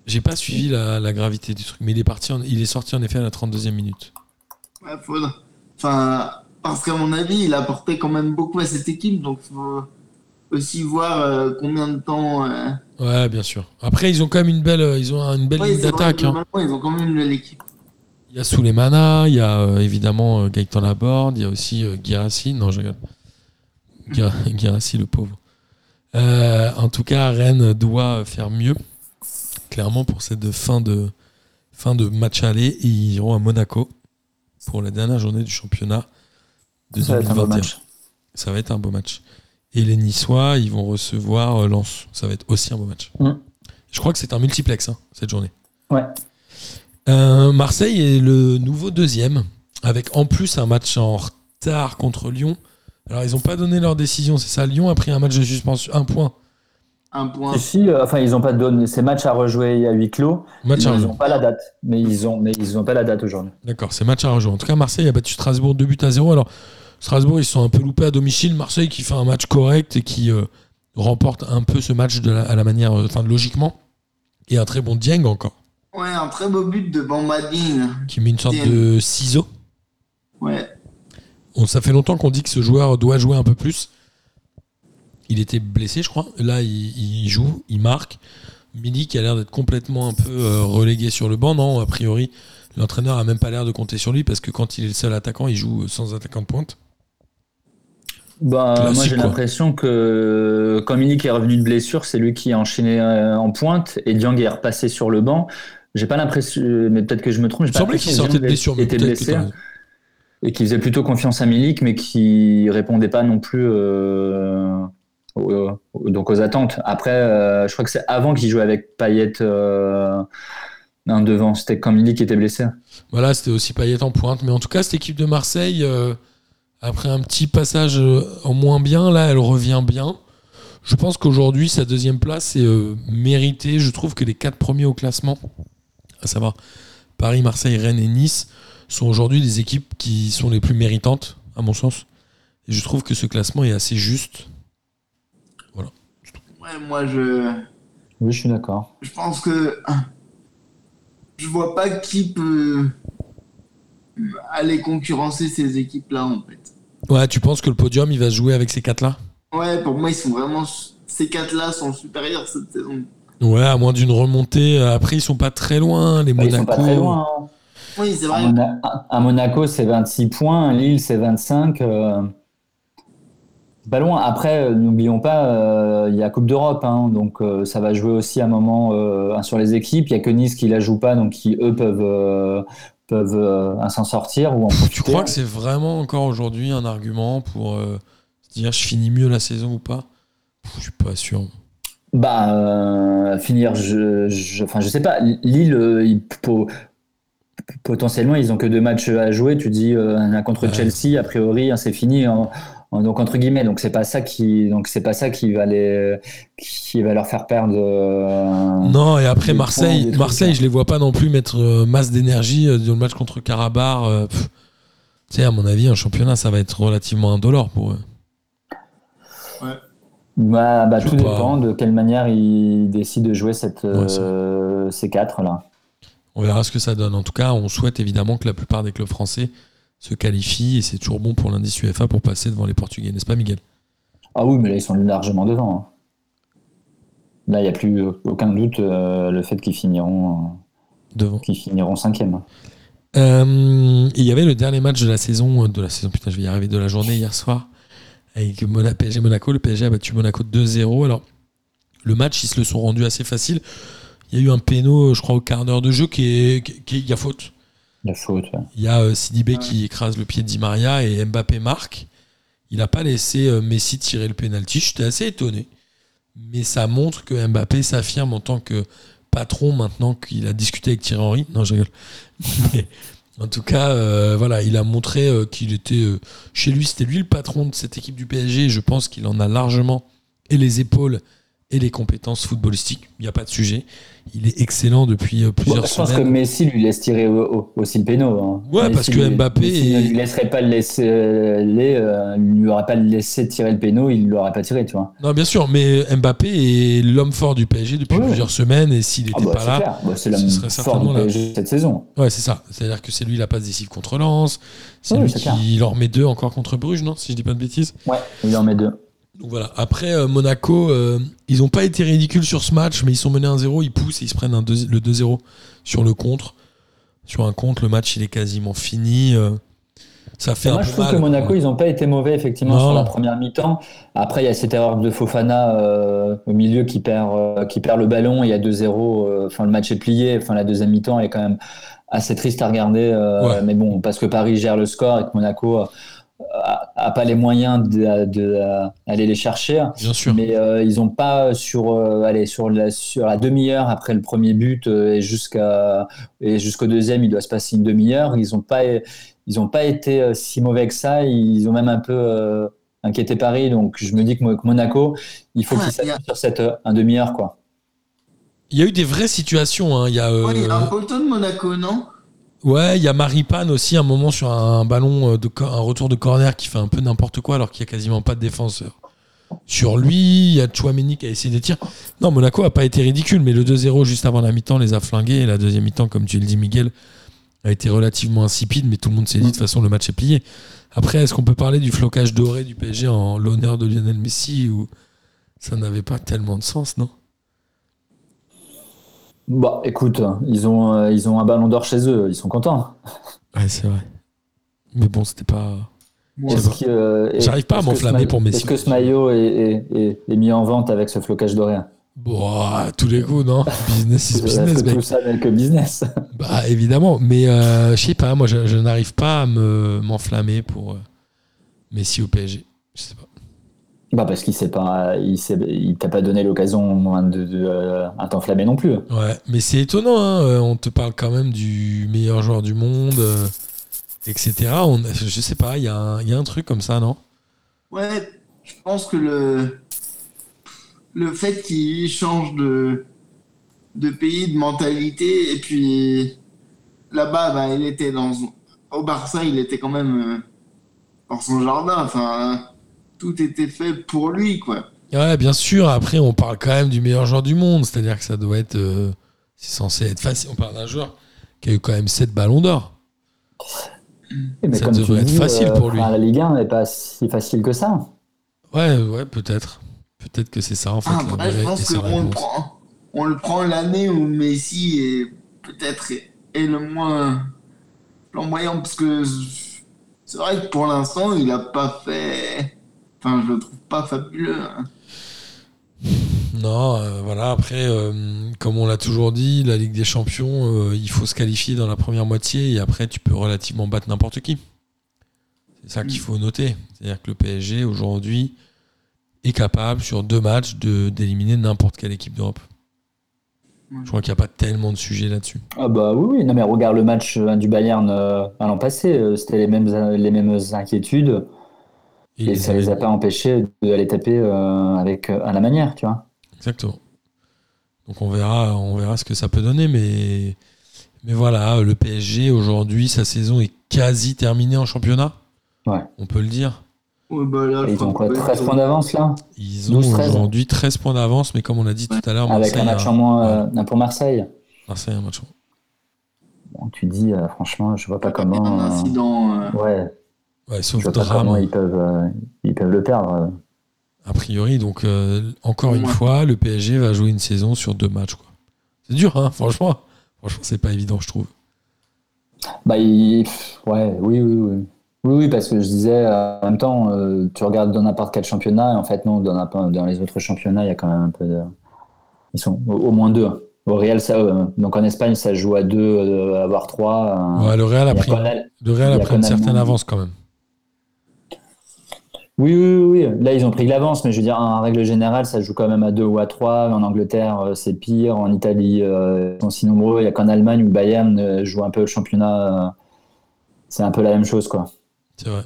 J'ai pas suivi la, la gravité du truc, mais il est parti, en- il est sorti en effet à la 32e minute. Ouais, faudra- Enfin, parce qu'à mon avis, il a apporté quand même beaucoup à cette équipe, donc faut aussi voir euh, combien de temps. euh, Ouais, bien sûr. Après, ils ont quand même une belle, euh, ils ont une belle ouais, ligne d'attaque. hein. Ils ont quand même une belle équipe. Il y a Souleymana, il y a euh, évidemment Gaëtan Laborde, il y a aussi Guirassi. Non, je rigole. Guira- Guirassi, le pauvre. En tout cas, Rennes doit faire mieux, clairement, pour cette fin de, fin de match aller. Et ils iront à Monaco pour la dernière journée du championnat de Ça va être un beau 2021. match. Ça va être un beau match. Et les Niçois, ils vont recevoir euh, Lens. Ça va être aussi un beau match. Mm. Je crois que c'est un multiplex, hein, cette journée. Ouais. Euh, Marseille est le nouveau deuxième, avec en plus un match en retard contre Lyon. Alors, ils n'ont pas donné leur décision, c'est ça. Lyon a pris un match de suspension, un point. Un point. Et si, euh, enfin, ils n'ont pas donné ces matchs à rejouer à huis clos. Match à ils rejouer. n'ont pas la date, mais ils ont, mais ils ont pas la date aujourd'hui. D'accord, c'est match à rejouer. En tout cas, Marseille a battu Strasbourg 2 buts à 0. Alors, Strasbourg, ils se sont un peu loupés à domicile. Marseille qui fait un match correct et qui euh, remporte un peu ce match de la- à la manière, euh, enfin, logiquement. Et un très bon Dieng encore, Ouais, un très beau but de Bambadine. qui met une sorte Dieng. de ciseau. Ouais. On, ça fait longtemps qu'on dit que ce joueur doit jouer un peu plus. Il était blessé, je crois. Là, il, il joue, il marque. Milik a l'air d'être complètement un peu euh, relégué sur le banc. Non, a priori, l'entraîneur a même pas l'air de compter sur lui parce que quand il est le seul attaquant, il joue sans attaquant de pointe. Bah, moi, j'ai l'impression que quand Milik est revenu de blessure, c'est lui qui a enchaîné euh, en pointe et Dieng est repassé sur le banc. J'ai pas l'impression, mais peut-être que je me trompe. Il semblait qu'il sortait de blessure, mais était blessé et qui faisait plutôt confiance à Milik, mais qui répondait pas non plus euh, donc aux attentes. Après, euh, je crois que c'est avant qu'il jouait avec Payet euh, devant. C'était quand Milik était blessé. Voilà, c'était aussi Payet en pointe. Mais en tout cas, cette équipe de Marseille, euh, après un petit passage en moins bien, là, elle revient bien. Je pense qu'aujourd'hui, sa deuxième place est méritée. Je trouve que les quatre premiers au classement, à savoir Paris, Marseille, Rennes et Nice, sont aujourd'hui des équipes qui sont les plus méritantes, à mon sens. Je trouve que ce classement est assez juste. Ouais, moi, je. Oui, je suis d'accord. Je pense que. Je vois pas qui peut aller concurrencer ces équipes-là, en fait. Ouais, tu penses que le podium, il va se jouer avec ces quatre-là? Ouais, pour moi, ils sont vraiment. Ces quatre-là sont supérieurs cette saison. Ouais, à moins d'une remontée. Après, ils sont pas très loin, les Bah, ils Monaco. sont pas très loin. hein. Oui, c'est À, vrai. Mona- à Monaco, c'est 26 points. Lille, c'est 25. euh, pas loin. Après, euh, n'oublions pas, euh, il y a Coupe d'Europe. hein, donc, euh, ça va jouer aussi à un moment sur les équipes. Il y a que Nice qui la joue pas. Donc, qui, eux, peuvent, peuvent euh, s'en sortir ou en Tu crois que c'est vraiment encore aujourd'hui un argument pour euh, dire je finis mieux la saison ou pas? Je suis pas sûr. Bah, euh, finir, je, je, enfin, je sais pas. Lille, potentiellement, ils ont que deux matchs à jouer. Tu dis un contre Ouais. Chelsea, a priori, hein, c'est fini. en- donc entre guillemets, donc c'est pas ça qui, donc c'est pas ça qui va les, qui va leur faire perdre. euh, Non, et après Marseille, points, Marseille, hein. je les vois pas non plus mettre euh, masse d'énergie euh, dans le match contre Karabakh. tu sais, à mon avis, un championnat, ça va être relativement indolore pour eux. Bah, bah, Je tout dépend de quelle manière ils décident de jouer cette, Ouais, euh, ces quatre là. On verra ce que ça donne. En tout cas, on souhaite évidemment que la plupart des clubs français se qualifient et c'est toujours bon pour l'indice UEFA pour passer devant les Portugais, n'est-ce pas, Miguel? Ah oui, mais là ils sont largement devant. hein. Là, il n'y a plus aucun doute euh, le fait qu'ils finiront, euh, Devant. qu'ils finiront cinquième. Euh, il y avait le dernier match de la saison, euh, de la saison, putain, je vais y arriver, de la journée hier soir, avec PSG Monaco. Le PSG a battu Monaco 2-0. Alors, le match, ils se le sont rendus assez facile. Il y a eu un péno, je crois, au quart d'heure de jeu qui est, qui, qui- il y a faute. La faute. ouais. Il y a euh, Sidibé Ouais. qui écrase le pied de Di Maria et Mbappé marque. Il n'a pas laissé euh, Messi tirer le penalty. J'étais assez étonné. Mais ça montre que Mbappé s'affirme en tant que patron maintenant qu'il a discuté avec Thierry Henry. Non, je rigole. Mais, en tout cas, euh, voilà, il a montré euh, qu'il était euh, chez lui. C'était lui le patron de cette équipe du PSG. Je pense qu'il en a largement et les épaules et les compétences footballistiques. Il n'y a pas de sujet. Il est excellent depuis euh, Bon, plusieurs je pense que semaines. Messi lui laisse tirer au- au- aussi le péno. hein. Ouais, Messi parce que lui- Mbappé Messi ne lui laisserait pas le laisser, euh, les, euh, lui aurait pas laissé tirer le péno, il l'aurait pas tiré, tu vois. Non, bien sûr, mais Mbappé est l'homme fort du PSG depuis plusieurs semaines et s'il n'était Ah bah, pas là, clair. Bah, ce serait certainement là. Cette saison. ouais, c'est ça. C'est-à-dire que c'est lui la passe décisive contre Lens, c'est Ouais, lui qui leur met deux encore contre Bruges, non Si je dis pas de bêtises? Ouais, il en met deux. Donc voilà. Après euh, Monaco, euh, ils n'ont pas été ridicules sur ce match, mais ils sont menés 1-0, ils poussent et ils se prennent un deux- le 2-0 sur le contre. Sur un contre, le match il est quasiment fini. euh, ça fait Moi, un je peu trouve mal. que Monaco, ils n'ont pas été mauvais, effectivement, Non. sur la première mi-temps. Après, il y a cette erreur de Fofana au milieu qui perd, qui perd le ballon. Il y a 2-0. euh, Enfin, le match est plié. Enfin, la deuxième mi-temps est quand même assez triste à regarder. Ouais. Mais bon, parce que Paris gère le score et que Monaco a, pas les moyens d'aller de, euh, aller les chercher. Bien sûr. Mais euh, ils n'ont pas sur, euh, allez, sur la, sur la demi-heure après le premier but euh, et jusqu'à et jusqu'au deuxième, il doit se passer une demi-heure. Ils n'ont pas ils ont pas été si mauvais que ça. Ils ont même un peu euh, inquiété Paris. Donc je me dis que, Mo- que Monaco, il faut Ouais, qu'ils s'appuient a- sur cette euh, un demi-heure quoi. Il y a eu des vraies situations. hein. Il y a, euh, Ouais, il y a un poteau de Monaco, non? Ouais, il y a Maripane aussi, un moment sur un ballon, euh, de, un retour de corner qui fait un peu n'importe quoi alors qu'il n'y a quasiment pas de défenseur. Sur lui, il y a Chouameni qui a essayé de tirer. Non, Monaco a pas été ridicule, mais le 2-0 juste avant la mi-temps les a flingués. Et la deuxième mi-temps, comme tu le dis, Miguel, a été relativement insipide, mais tout le monde s'est dit de toute façon le match est plié. Après, est-ce qu'on peut parler du flocage doré du PSG en l'honneur de Lionel Messi ou ça n'avait pas tellement de sens, non? Bah écoute, ils ont euh, ils ont un ballon d'or chez eux. Ils sont contents. Ouais, c'est vrai. Mais bon, c'était pas. Euh, J'arrive pas à m'enflammer pour Messi. Est-ce que ce maillot est, est- est- est mis en vente avec ce flocage doré Bon, à tous les coups, non? Business is business, mec. tout ça que business Bah évidemment, mais euh, je sais pas, moi je, je n'arrive pas à me m'enflammer pour euh, Messi au PSG. Je sais pas. Bah parce qu'il s'est pas, il s'est- il t'a pas donné l'occasion de, de euh, à t'enflammer non plus. Ouais, mais c'est étonnant, hein, euh, on te parle quand même du meilleur joueur du monde, euh, etc. On, je sais pas, il y, a un- il y a un truc comme ça, non? Ouais, je pense que le, le fait qu'il change de, de pays, de mentalité, et puis là-bas, bah, il était dans, au Barça, il était quand même euh, dans son jardin. Enfin, tout était fait pour lui, quoi. Ouais, bien sûr, après on parle quand même du meilleur joueur du monde, c'est-à-dire que ça doit être... euh, c'est censé être facile, on parle d'un joueur qui a eu quand même 7 ballons d'or. Mais Ça comme tu devrait être dis, facile pour lui. enfin, La Ligue 1 n'est pas si facile que ça. Ouais, ouais, peut-être. Peut-être que c'est ça en fait. Ah, je pense qu'on le prend, on le prend l'année où Messi est peut-être est le moins flamboyant parce que c'est vrai que pour l'instant, il a pas fait. Enfin, je le trouve pas fabuleux. hein. Non, euh, voilà. Après, euh, comme on l'a toujours dit, la Ligue des Champions, euh, il faut se qualifier dans la première moitié et après, tu peux relativement battre n'importe qui. C'est ça qu'il faut noter. C'est-à-dire que le PSG, aujourd'hui, est capable, sur deux matchs, de- d'éliminer n'importe quelle équipe d'Europe. Je crois qu'il n'y a pas tellement de sujets là-dessus. Ah bah oui, oui. Non mais regarde le match euh, du Bayern euh, à l'an passé, euh, c'était les mêmes, les mêmes inquiétudes et, ils ça les a pas empêchés d'aller taper euh, avec euh, à la manière, tu vois. Exactement. Donc on verra, on verra ce que ça peut donner, mais, mais voilà, le PSG aujourd'hui, sa saison est quasi terminée en championnat. Ouais. On peut le dire. Ouais, bah là, Et ils ont quoi, que- 13 points d'avance là, Ils ont 12-13. aujourd'hui 13 points d'avance, mais comme on l'a dit tout à l'heure, avec Marseille, un match a- en moins euh, pour Marseille. Marseille a un match en- Bon, tu dis euh, franchement, je vois pas Un comment. euh, incident. euh, ouais, Ouais, je sauf vois pas comment drame, ils peuvent, euh, ils peuvent le perdre. a priori. Donc, euh, encore une fois, le PSG va jouer une saison sur deux matchs. quoi. C'est dur, hein, franchement. Franchement, c'est pas évident, je trouve. Bah, il- ouais, oui, oui, oui. Oui, oui, parce que je disais, euh, en même temps, euh, tu regardes dans n'importe quel championnat, et en fait, non, dans, les autres championnats, il y a quand même un peu de. Ils sont au, au moins deux. Au Real, ça, euh, donc en Espagne, ça se joue à deux, euh, voire trois. euh, Ouais, le Real a pris, le Real a pris une certaine avance quand même. Oui, oui, oui. Là, ils ont pris de l'avance, mais je veux dire, en règle générale, ça joue quand même à deux ou à trois. En Angleterre, euh, c'est pire. En Italie, euh, ils sont si nombreux. Il n'y a qu'en Allemagne où Bayern euh, joue un peu le championnat. c'est un peu la même chose, quoi. C'est vrai.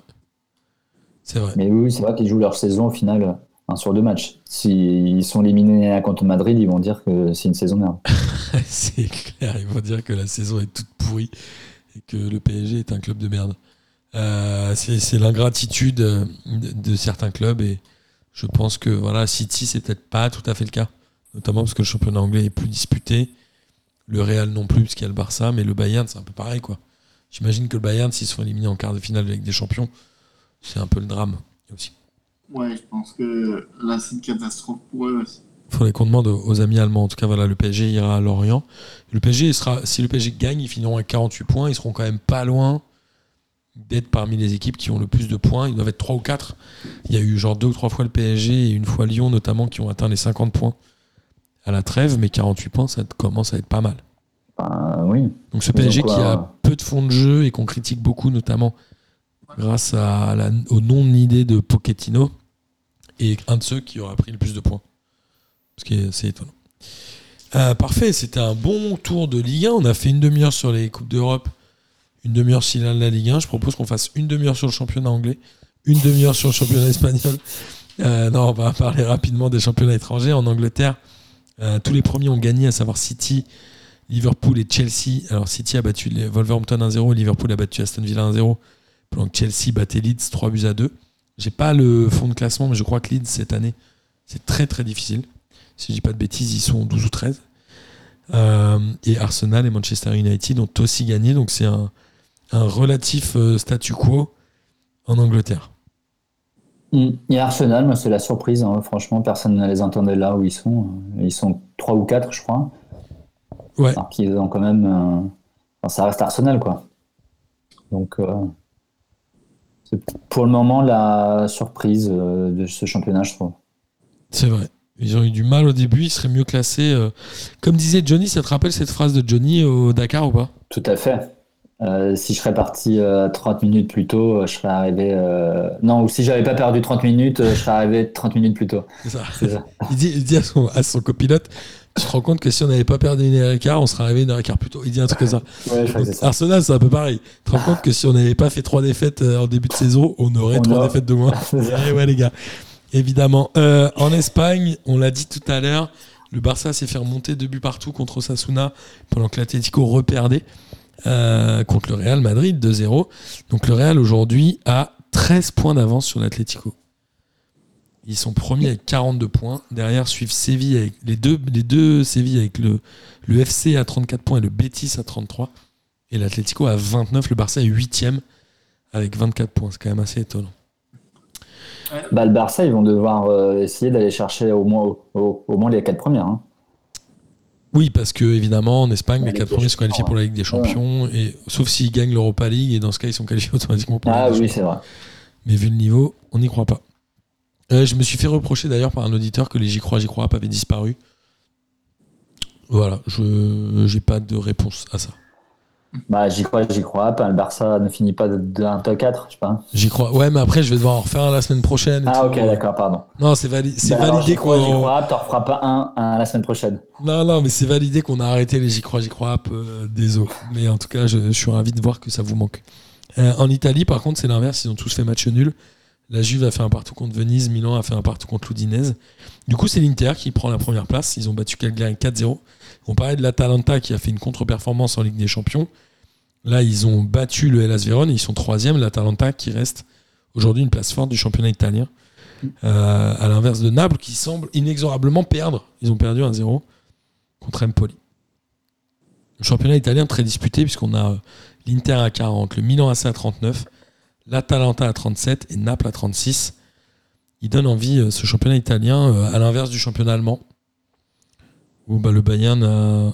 C'est vrai. Mais oui, c'est vrai qu'ils jouent leur saison au final un sur deux matchs. S'ils sont éliminés contre Madrid, ils vont dire que c'est une saison merde. c'est clair, ils vont dire que la saison est toute pourrie et que le PSG est un club de merde. Euh, c'est l'ingratitude euh, de, de certains clubs et je pense que voilà, City, c'est peut-être pas tout à fait le cas. Notamment parce que le championnat anglais est plus disputé. Le Real non plus, parce qu'il y a le Barça, mais le Bayern, c'est un peu pareil. quoi. J'imagine que le Bayern, s'ils sont éliminés en quart de finale avec des champions, c'est un peu le drame aussi. Ouais, je pense que là, c'est une catastrophe pour eux aussi. Il faudrait qu'on demande aux amis allemands. En tout cas, voilà, le PSG ira à Lorient. Le PSG sera, si le PSG gagne, ils finiront à 48 points. Ils seront quand même pas loin d'être parmi les équipes qui ont le plus de points. Ils doivent être 3 ou 4. Il y a eu genre deux ou trois fois le PSG et une fois Lyon notamment qui ont atteint les 50 points à la trêve, mais 48 points, ça commence à être pas mal. Enfin, oui. Donc ce PSG quoi, qui a peu de fond de jeu et qu'on critique beaucoup, notamment grâce à la, au non-idée de Pochettino, est un de ceux qui aura pris le plus de points. Ce qui est assez étonnant. Euh, parfait, c'était un bon tour de Ligue 1. On a fait une demi-heure sur les Coupes d'Europe, une demi-heure sur la Ligue 1. Je propose qu'on fasse une demi-heure sur le championnat anglais, une demi-heure sur le championnat espagnol. Euh, non, on va parler rapidement des championnats étrangers. En Angleterre, euh, tous les premiers ont gagné, à savoir City, Liverpool et Chelsea. Alors City a battu les Wolverhampton 1-0, Liverpool a battu Aston Villa 1-0, pendant que Chelsea battait Leeds 3 buts à 2. J'ai pas le fond de classement, mais je crois que Leeds cette année, c'est très très difficile. Si je dis pas de bêtises, ils sont 12 ou 13. Euh, et Arsenal et Manchester United ont aussi gagné, donc c'est un, un relatif euh, statu quo en Angleterre. Mm. Et Arsenal, moi, c'est la surprise. hein. Franchement, personne ne les entendait là où ils sont. Ils sont trois ou quatre, je crois. Ouais. Alors qu'ils ont quand même. enfin, ça reste Arsenal, quoi. Donc, euh, c'est pour le moment la surprise euh, de ce championnat, je trouve. C'est vrai. Ils ont eu du mal au début, ils seraient mieux classés. Comme disait Johnny, ça te rappelle cette phrase de Johnny au Dakar ou pas? Tout à fait. Euh, si je serais parti euh, 30 minutes plus tôt, euh, je serais arrivé. euh, Non, ou si j'avais pas perdu 30 minutes, euh, je serais arrivé 30 minutes plus tôt. Ça. Il dit, il dit à, son, à son copilote Tu te rends compte que si on n'avait pas perdu une heure et quart, on serait arrivé une heure et quart plus tôt. Il dit un truc comme ça. Ouais, je. Arsenal, c'est un peu pareil. Tu te rends compte que si on n'avait pas fait trois défaites euh, en début de saison, on aurait On trois défaites de moins. Ça. Eh ouais, les gars. Évidemment. Euh, en Espagne, on l'a dit tout à l'heure, le Barça s'est fait remonter deux buts partout contre Osasuna pendant que l'Atlético reperdait euh, contre le Real Madrid 2-0. Donc le Real aujourd'hui a 13 points d'avance sur l'Atlético. Ils sont premiers avec 42 points. Derrière suivent Séville avec les deux, les Séville avec le, FC à 34 points et le Betis à 33. Et l'Atlético à 29. Le Barça est 8 avec 24 points. C'est quand même assez étonnant. Bah, le Barça, ils vont devoir euh, essayer d'aller chercher au moins, moins les quatre premières. hein. Oui, parce que évidemment, en Espagne, les quatre premiers sont qualifiés pour la Ligue des Champions, et sauf s'ils gagnent l'Europa League, et dans ce cas, ils sont qualifiés automatiquement pour la Ah Ligue des oui, c'est vrai. Mais vu le niveau, on n'y croit pas. Euh, je me suis fait reprocher d'ailleurs par un auditeur que les J'y crois, J'y crois pas avaient disparu. Voilà, je j'ai pas de réponse à ça. Bah, j'y crois, j'y crois pas. Le Barça ne finit pas d'un top 4, je sais pas. J'y crois. Ouais, mais après, je vais devoir en refaire un la semaine prochaine. Ah, ok, d'accord, pardon. Non, c'est vali- Bah, validé j'y crois, j'y qu'on. crois, t'en referas pas un, un la semaine prochaine. Non, non, mais c'est validé qu'on a arrêté les J'y crois, J'y crois euh, des eaux. Mais en tout cas, je, je suis ravi de voir que ça vous manque. Euh, en Italie, par contre, c'est l'inverse. Ils ont tous fait match nul. La Juve a fait un partout contre Venise. Milan a fait un partout contre l'Udinese. Du coup, c'est l'Inter qui prend la première place. Ils ont battu Cagliari 4-0. On parlait de l'Atalanta qui a fait une contre-performance en Ligue des Champions. Là, ils ont battu le Hellas Vérone. Ils sont troisième. L'Atalanta qui reste aujourd'hui une place forte du championnat italien. Euh, à l'inverse de Naples qui semble inexorablement perdre. Ils ont perdu 1-0 contre Empoli. Le championnat italien très disputé puisqu'on a l'Inter à 40, le Milan AC à 39, l'Atalanta à 37 et Naples à 36. Il donne envie euh, ce championnat italien euh, à l'inverse du championnat allemand où bah, le Bayern a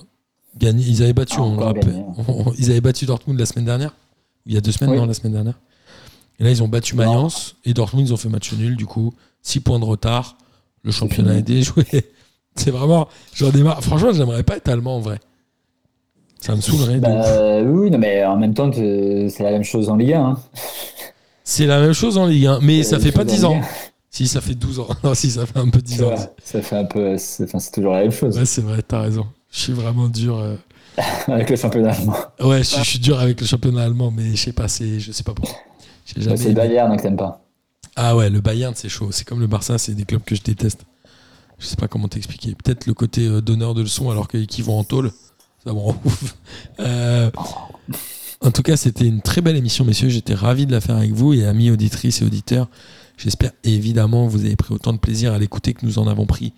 gagné. Ils avaient battu, A on le rappelle. Ils avaient battu Dortmund la semaine dernière. Il y a deux semaines, Oui. non, la semaine dernière. Et là, ils ont battu. Mayence et Dortmund, ils ont fait match nul. Du coup, 6 points de retard. Le championnat est déjoué. C'est vraiment. J'en ai marre. Franchement, j'aimerais pas être allemand en vrai. Ça me saoulerait. Bah, euh, oui, non, mais en même temps, t'es- c'est la même chose en Ligue 1. Hein. C'est la même chose en Ligue 1, mais ça fait pas chose en 10 ans. Ligue 1. Si, ça fait 12 ans. Non, si, ça fait un peu 10 Tu ans. Ça fait un peu. C'est enfin, c'est toujours la même chose Ouais, c'est vrai, t'as raison. Je suis vraiment dur. euh. avec le championnat allemand. Ouais, je, je suis dur avec le championnat allemand, mais je sais pas, c'est, je sais pas pourquoi. Jamais C'est le. Bayern que t'aimes pas. Ah ouais, le Bayern, c'est chaud. C'est comme le Barça, c'est des clubs que je déteste. Je sais pas comment t'expliquer. Peut-être le côté euh, donneur de leçons alors qu'ils vont en tôle. Ça me rend ouf. Euh, en tout cas, c'était une très belle émission, messieurs. J'étais ravi de la faire avec vous et amis auditrices et auditeurs. J'espère évidemment que vous avez pris autant de plaisir à l'écouter que nous en avons pris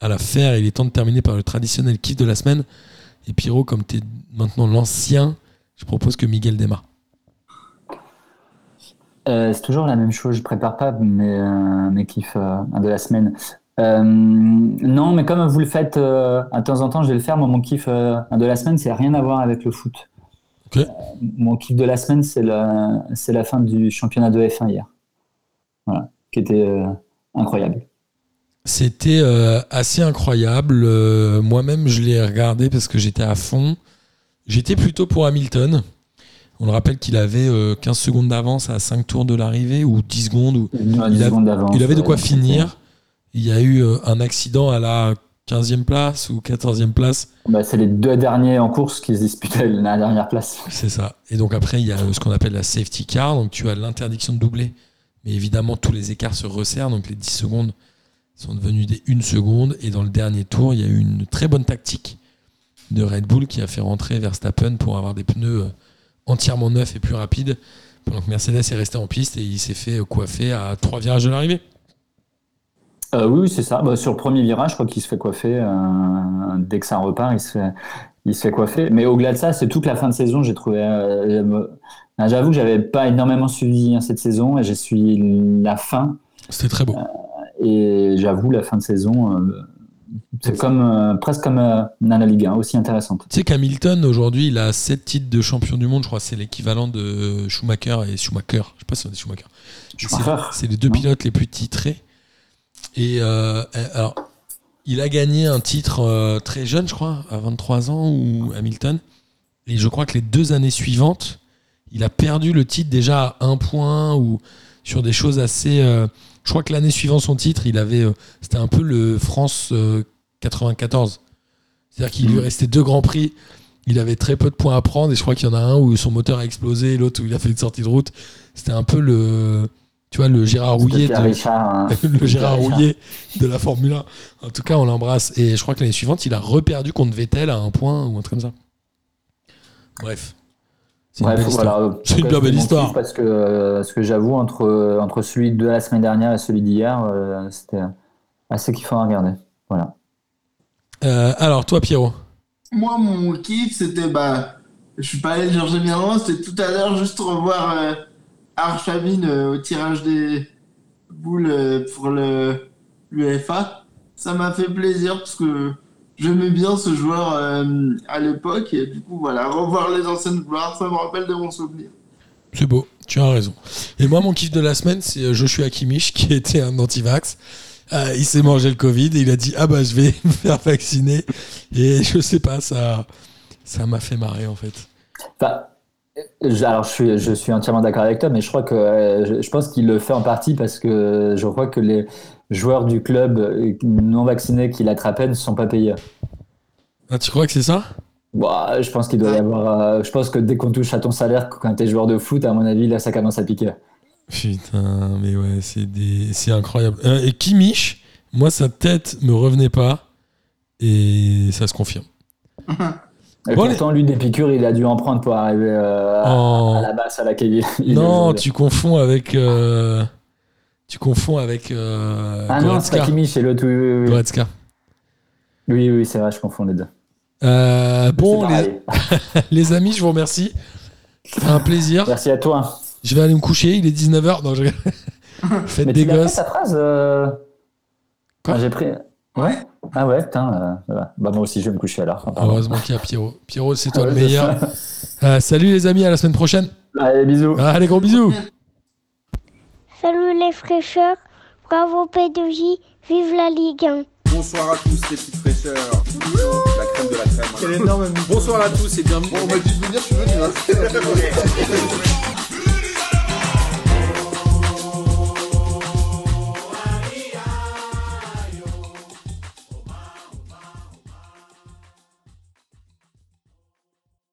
à la faire. Il est temps de terminer par le traditionnel kiff de la semaine. Et Pierrot, comme tu es maintenant l'ancien, je propose que Miguel démarre. Euh, c'est toujours la même chose. Je prépare pas mes, euh, mes kiffs euh, de la semaine. Non, mais comme vous le faites de temps en temps, je vais le faire. Moi, mon kiff de la semaine, c'est rien à voir avec le foot. Mon kiff de la semaine, c'est la, c'est la fin du championnat de F1 hier. Voilà, qui était euh, incroyable. C'était euh, assez incroyable. Euh, Moi-même, je l'ai regardé parce que j'étais à fond. J'étais plutôt pour Hamilton. On le rappelle qu'il avait euh, 15 secondes d'avance à 5 tours de l'arrivée ou 10 secondes. Ou... Il a- secondes d'avance, Il avait de quoi finir. Il y a eu un accident à la 15e place ou 14e place. Bah, c'est les deux derniers en course qui se disputaient la dernière place. C'est ça. Et donc après, il y a euh, ce qu'on appelle la safety car. Donc tu as l'interdiction de doubler. Mais évidemment, tous les écarts se resserrent. Donc les 10 secondes sont devenues des 1 seconde. Et dans le dernier tour, il y a eu une très bonne tactique de Red Bull qui a fait rentrer Verstappen pour avoir des pneus euh, entièrement neufs et plus rapides. Pendant que Mercedes est resté en piste et il s'est fait euh, coiffer à trois virages de l'arrivée. Euh, oui, c'est ça. Bah, sur le premier virage, je crois qu'il se fait coiffer. euh, dès que ça repart, il se fait, il se fait coiffer. Mais au-delà de ça, c'est toute la fin de saison. J'ai trouvé. euh, J'avoue que j'avais pas énormément suivi hein, cette saison et j'ai suivi la fin. C'était très beau. Et j'avoue, la fin de saison, c'est comme presque comme la Ligue 1, aussi intéressante. Tu sais qu'Hamilton, aujourd'hui, il a 7 titres de champion du monde. Je crois que c'est l'équivalent de Schumacher et Schumacher. Je sais pas si on dit Schumacher. C'est- Schumacher. C'est les deux Non. pilotes les plus titrés. Et euh, alors, il a gagné un titre euh, très jeune, je crois, à 23 ans, ou Hamilton. Et je crois que les deux années suivantes, il a perdu le titre déjà à un point ou sur des choses assez. euh, je crois que l'année suivant son titre, il avait. euh, C'était un peu le France euh, 94. C'est-à-dire qu'il lui Mhm. restait deux grands prix. Il avait très peu de points à prendre et je crois qu'il y en a un où son moteur a explosé et l'autre où il a fait une sortie de route. C'était un peu le, tu vois, le Gérard Rouillet, de, Richard, hein. le Gérard. Rouillet de la Formule 1. En tout cas, on l'embrasse. Et je crois que l'année suivante, il a reperdu contre Vettel à un point ou un truc comme ça. Bref. C'est une Bref, belle histoire. voilà. Une belle histoire. Parce que, euh, parce que j'avoue, entre, entre celui de la semaine dernière et celui d'hier, euh, c'était assez kiffant à regarder. Voilà. Euh, alors, toi, Pierrot. Moi, mon kiff, c'était. Bah, je suis pas allé le chercher bien loin, c'était tout à l'heure juste revoir Arshavin euh, au tirage des boules euh, pour le l'UEFA. Ça m'a fait plaisir parce que j'aimais bien ce joueur euh, à l'époque et du coup, voilà, revoir les anciennes gloires, ça me rappelle de mon souvenir. C'est beau. Tu as raison. Et moi, mon kiff de la semaine, c'est Joshua Kimmich, qui était un anti-vax. Euh, il s'est mangé le Covid et il a dit Ah bah, je vais me faire vacciner. Et je sais pas, ça ça m'a fait marrer, en fait. Alors, je suis, je suis entièrement d'accord avec toi, mais je crois que euh, je, pense qu'il le fait en partie parce que je crois que les joueurs du club euh, non vaccinés qui l'attrapaient ne sont pas payés. Ah, tu crois que c'est ça? Bah, je pense qu'il doit y avoir. euh, je pense que dès qu'on touche à ton salaire quand t'es joueur de foot, à mon avis, là, ça commence à piquer. Putain, mais ouais, c'est des... c'est incroyable. Euh, et Kimmich, moi, sa tête me revenait pas. Et ça se confirme. Et Bon, pourtant, lui, des piqûres, il a dû en prendre pour arriver euh, à- Oh. à la masse à laquelle il, Non, tu confonds avec. euh, Tu confonds avec. euh, Ah non, c'est. Kimi, c'est l'autre. Oui, oui, oui. Goretzka. Oui, oui, c'est vrai, je confonds les deux. Euh, bon, les, les amis, je vous remercie. Un plaisir. Merci à toi. Je vais aller me coucher, il est 19h. Non, je... Faites Mais des gosses. ta phrase. Quoi? Ah, J'ai pris. Ouais Ah ouais, putain. euh. Bah, moi aussi, je vais me coucher alors. Pardon. Heureusement qu'il y a Pierrot. Pierrot, c'est toi Ah le meilleur. Euh, salut les amis, à la semaine prochaine. Allez, bisous. Allez, gros bisous. Salut les fraîcheurs, bravo P2J, vive la Ligue 1. Bonsoir à tous les petites fraîcheurs. La crème de la crème. Quel énorme Bonsoir à tous et bienvenue. Bon, on m'a dit de venir, je suis venu. Hein.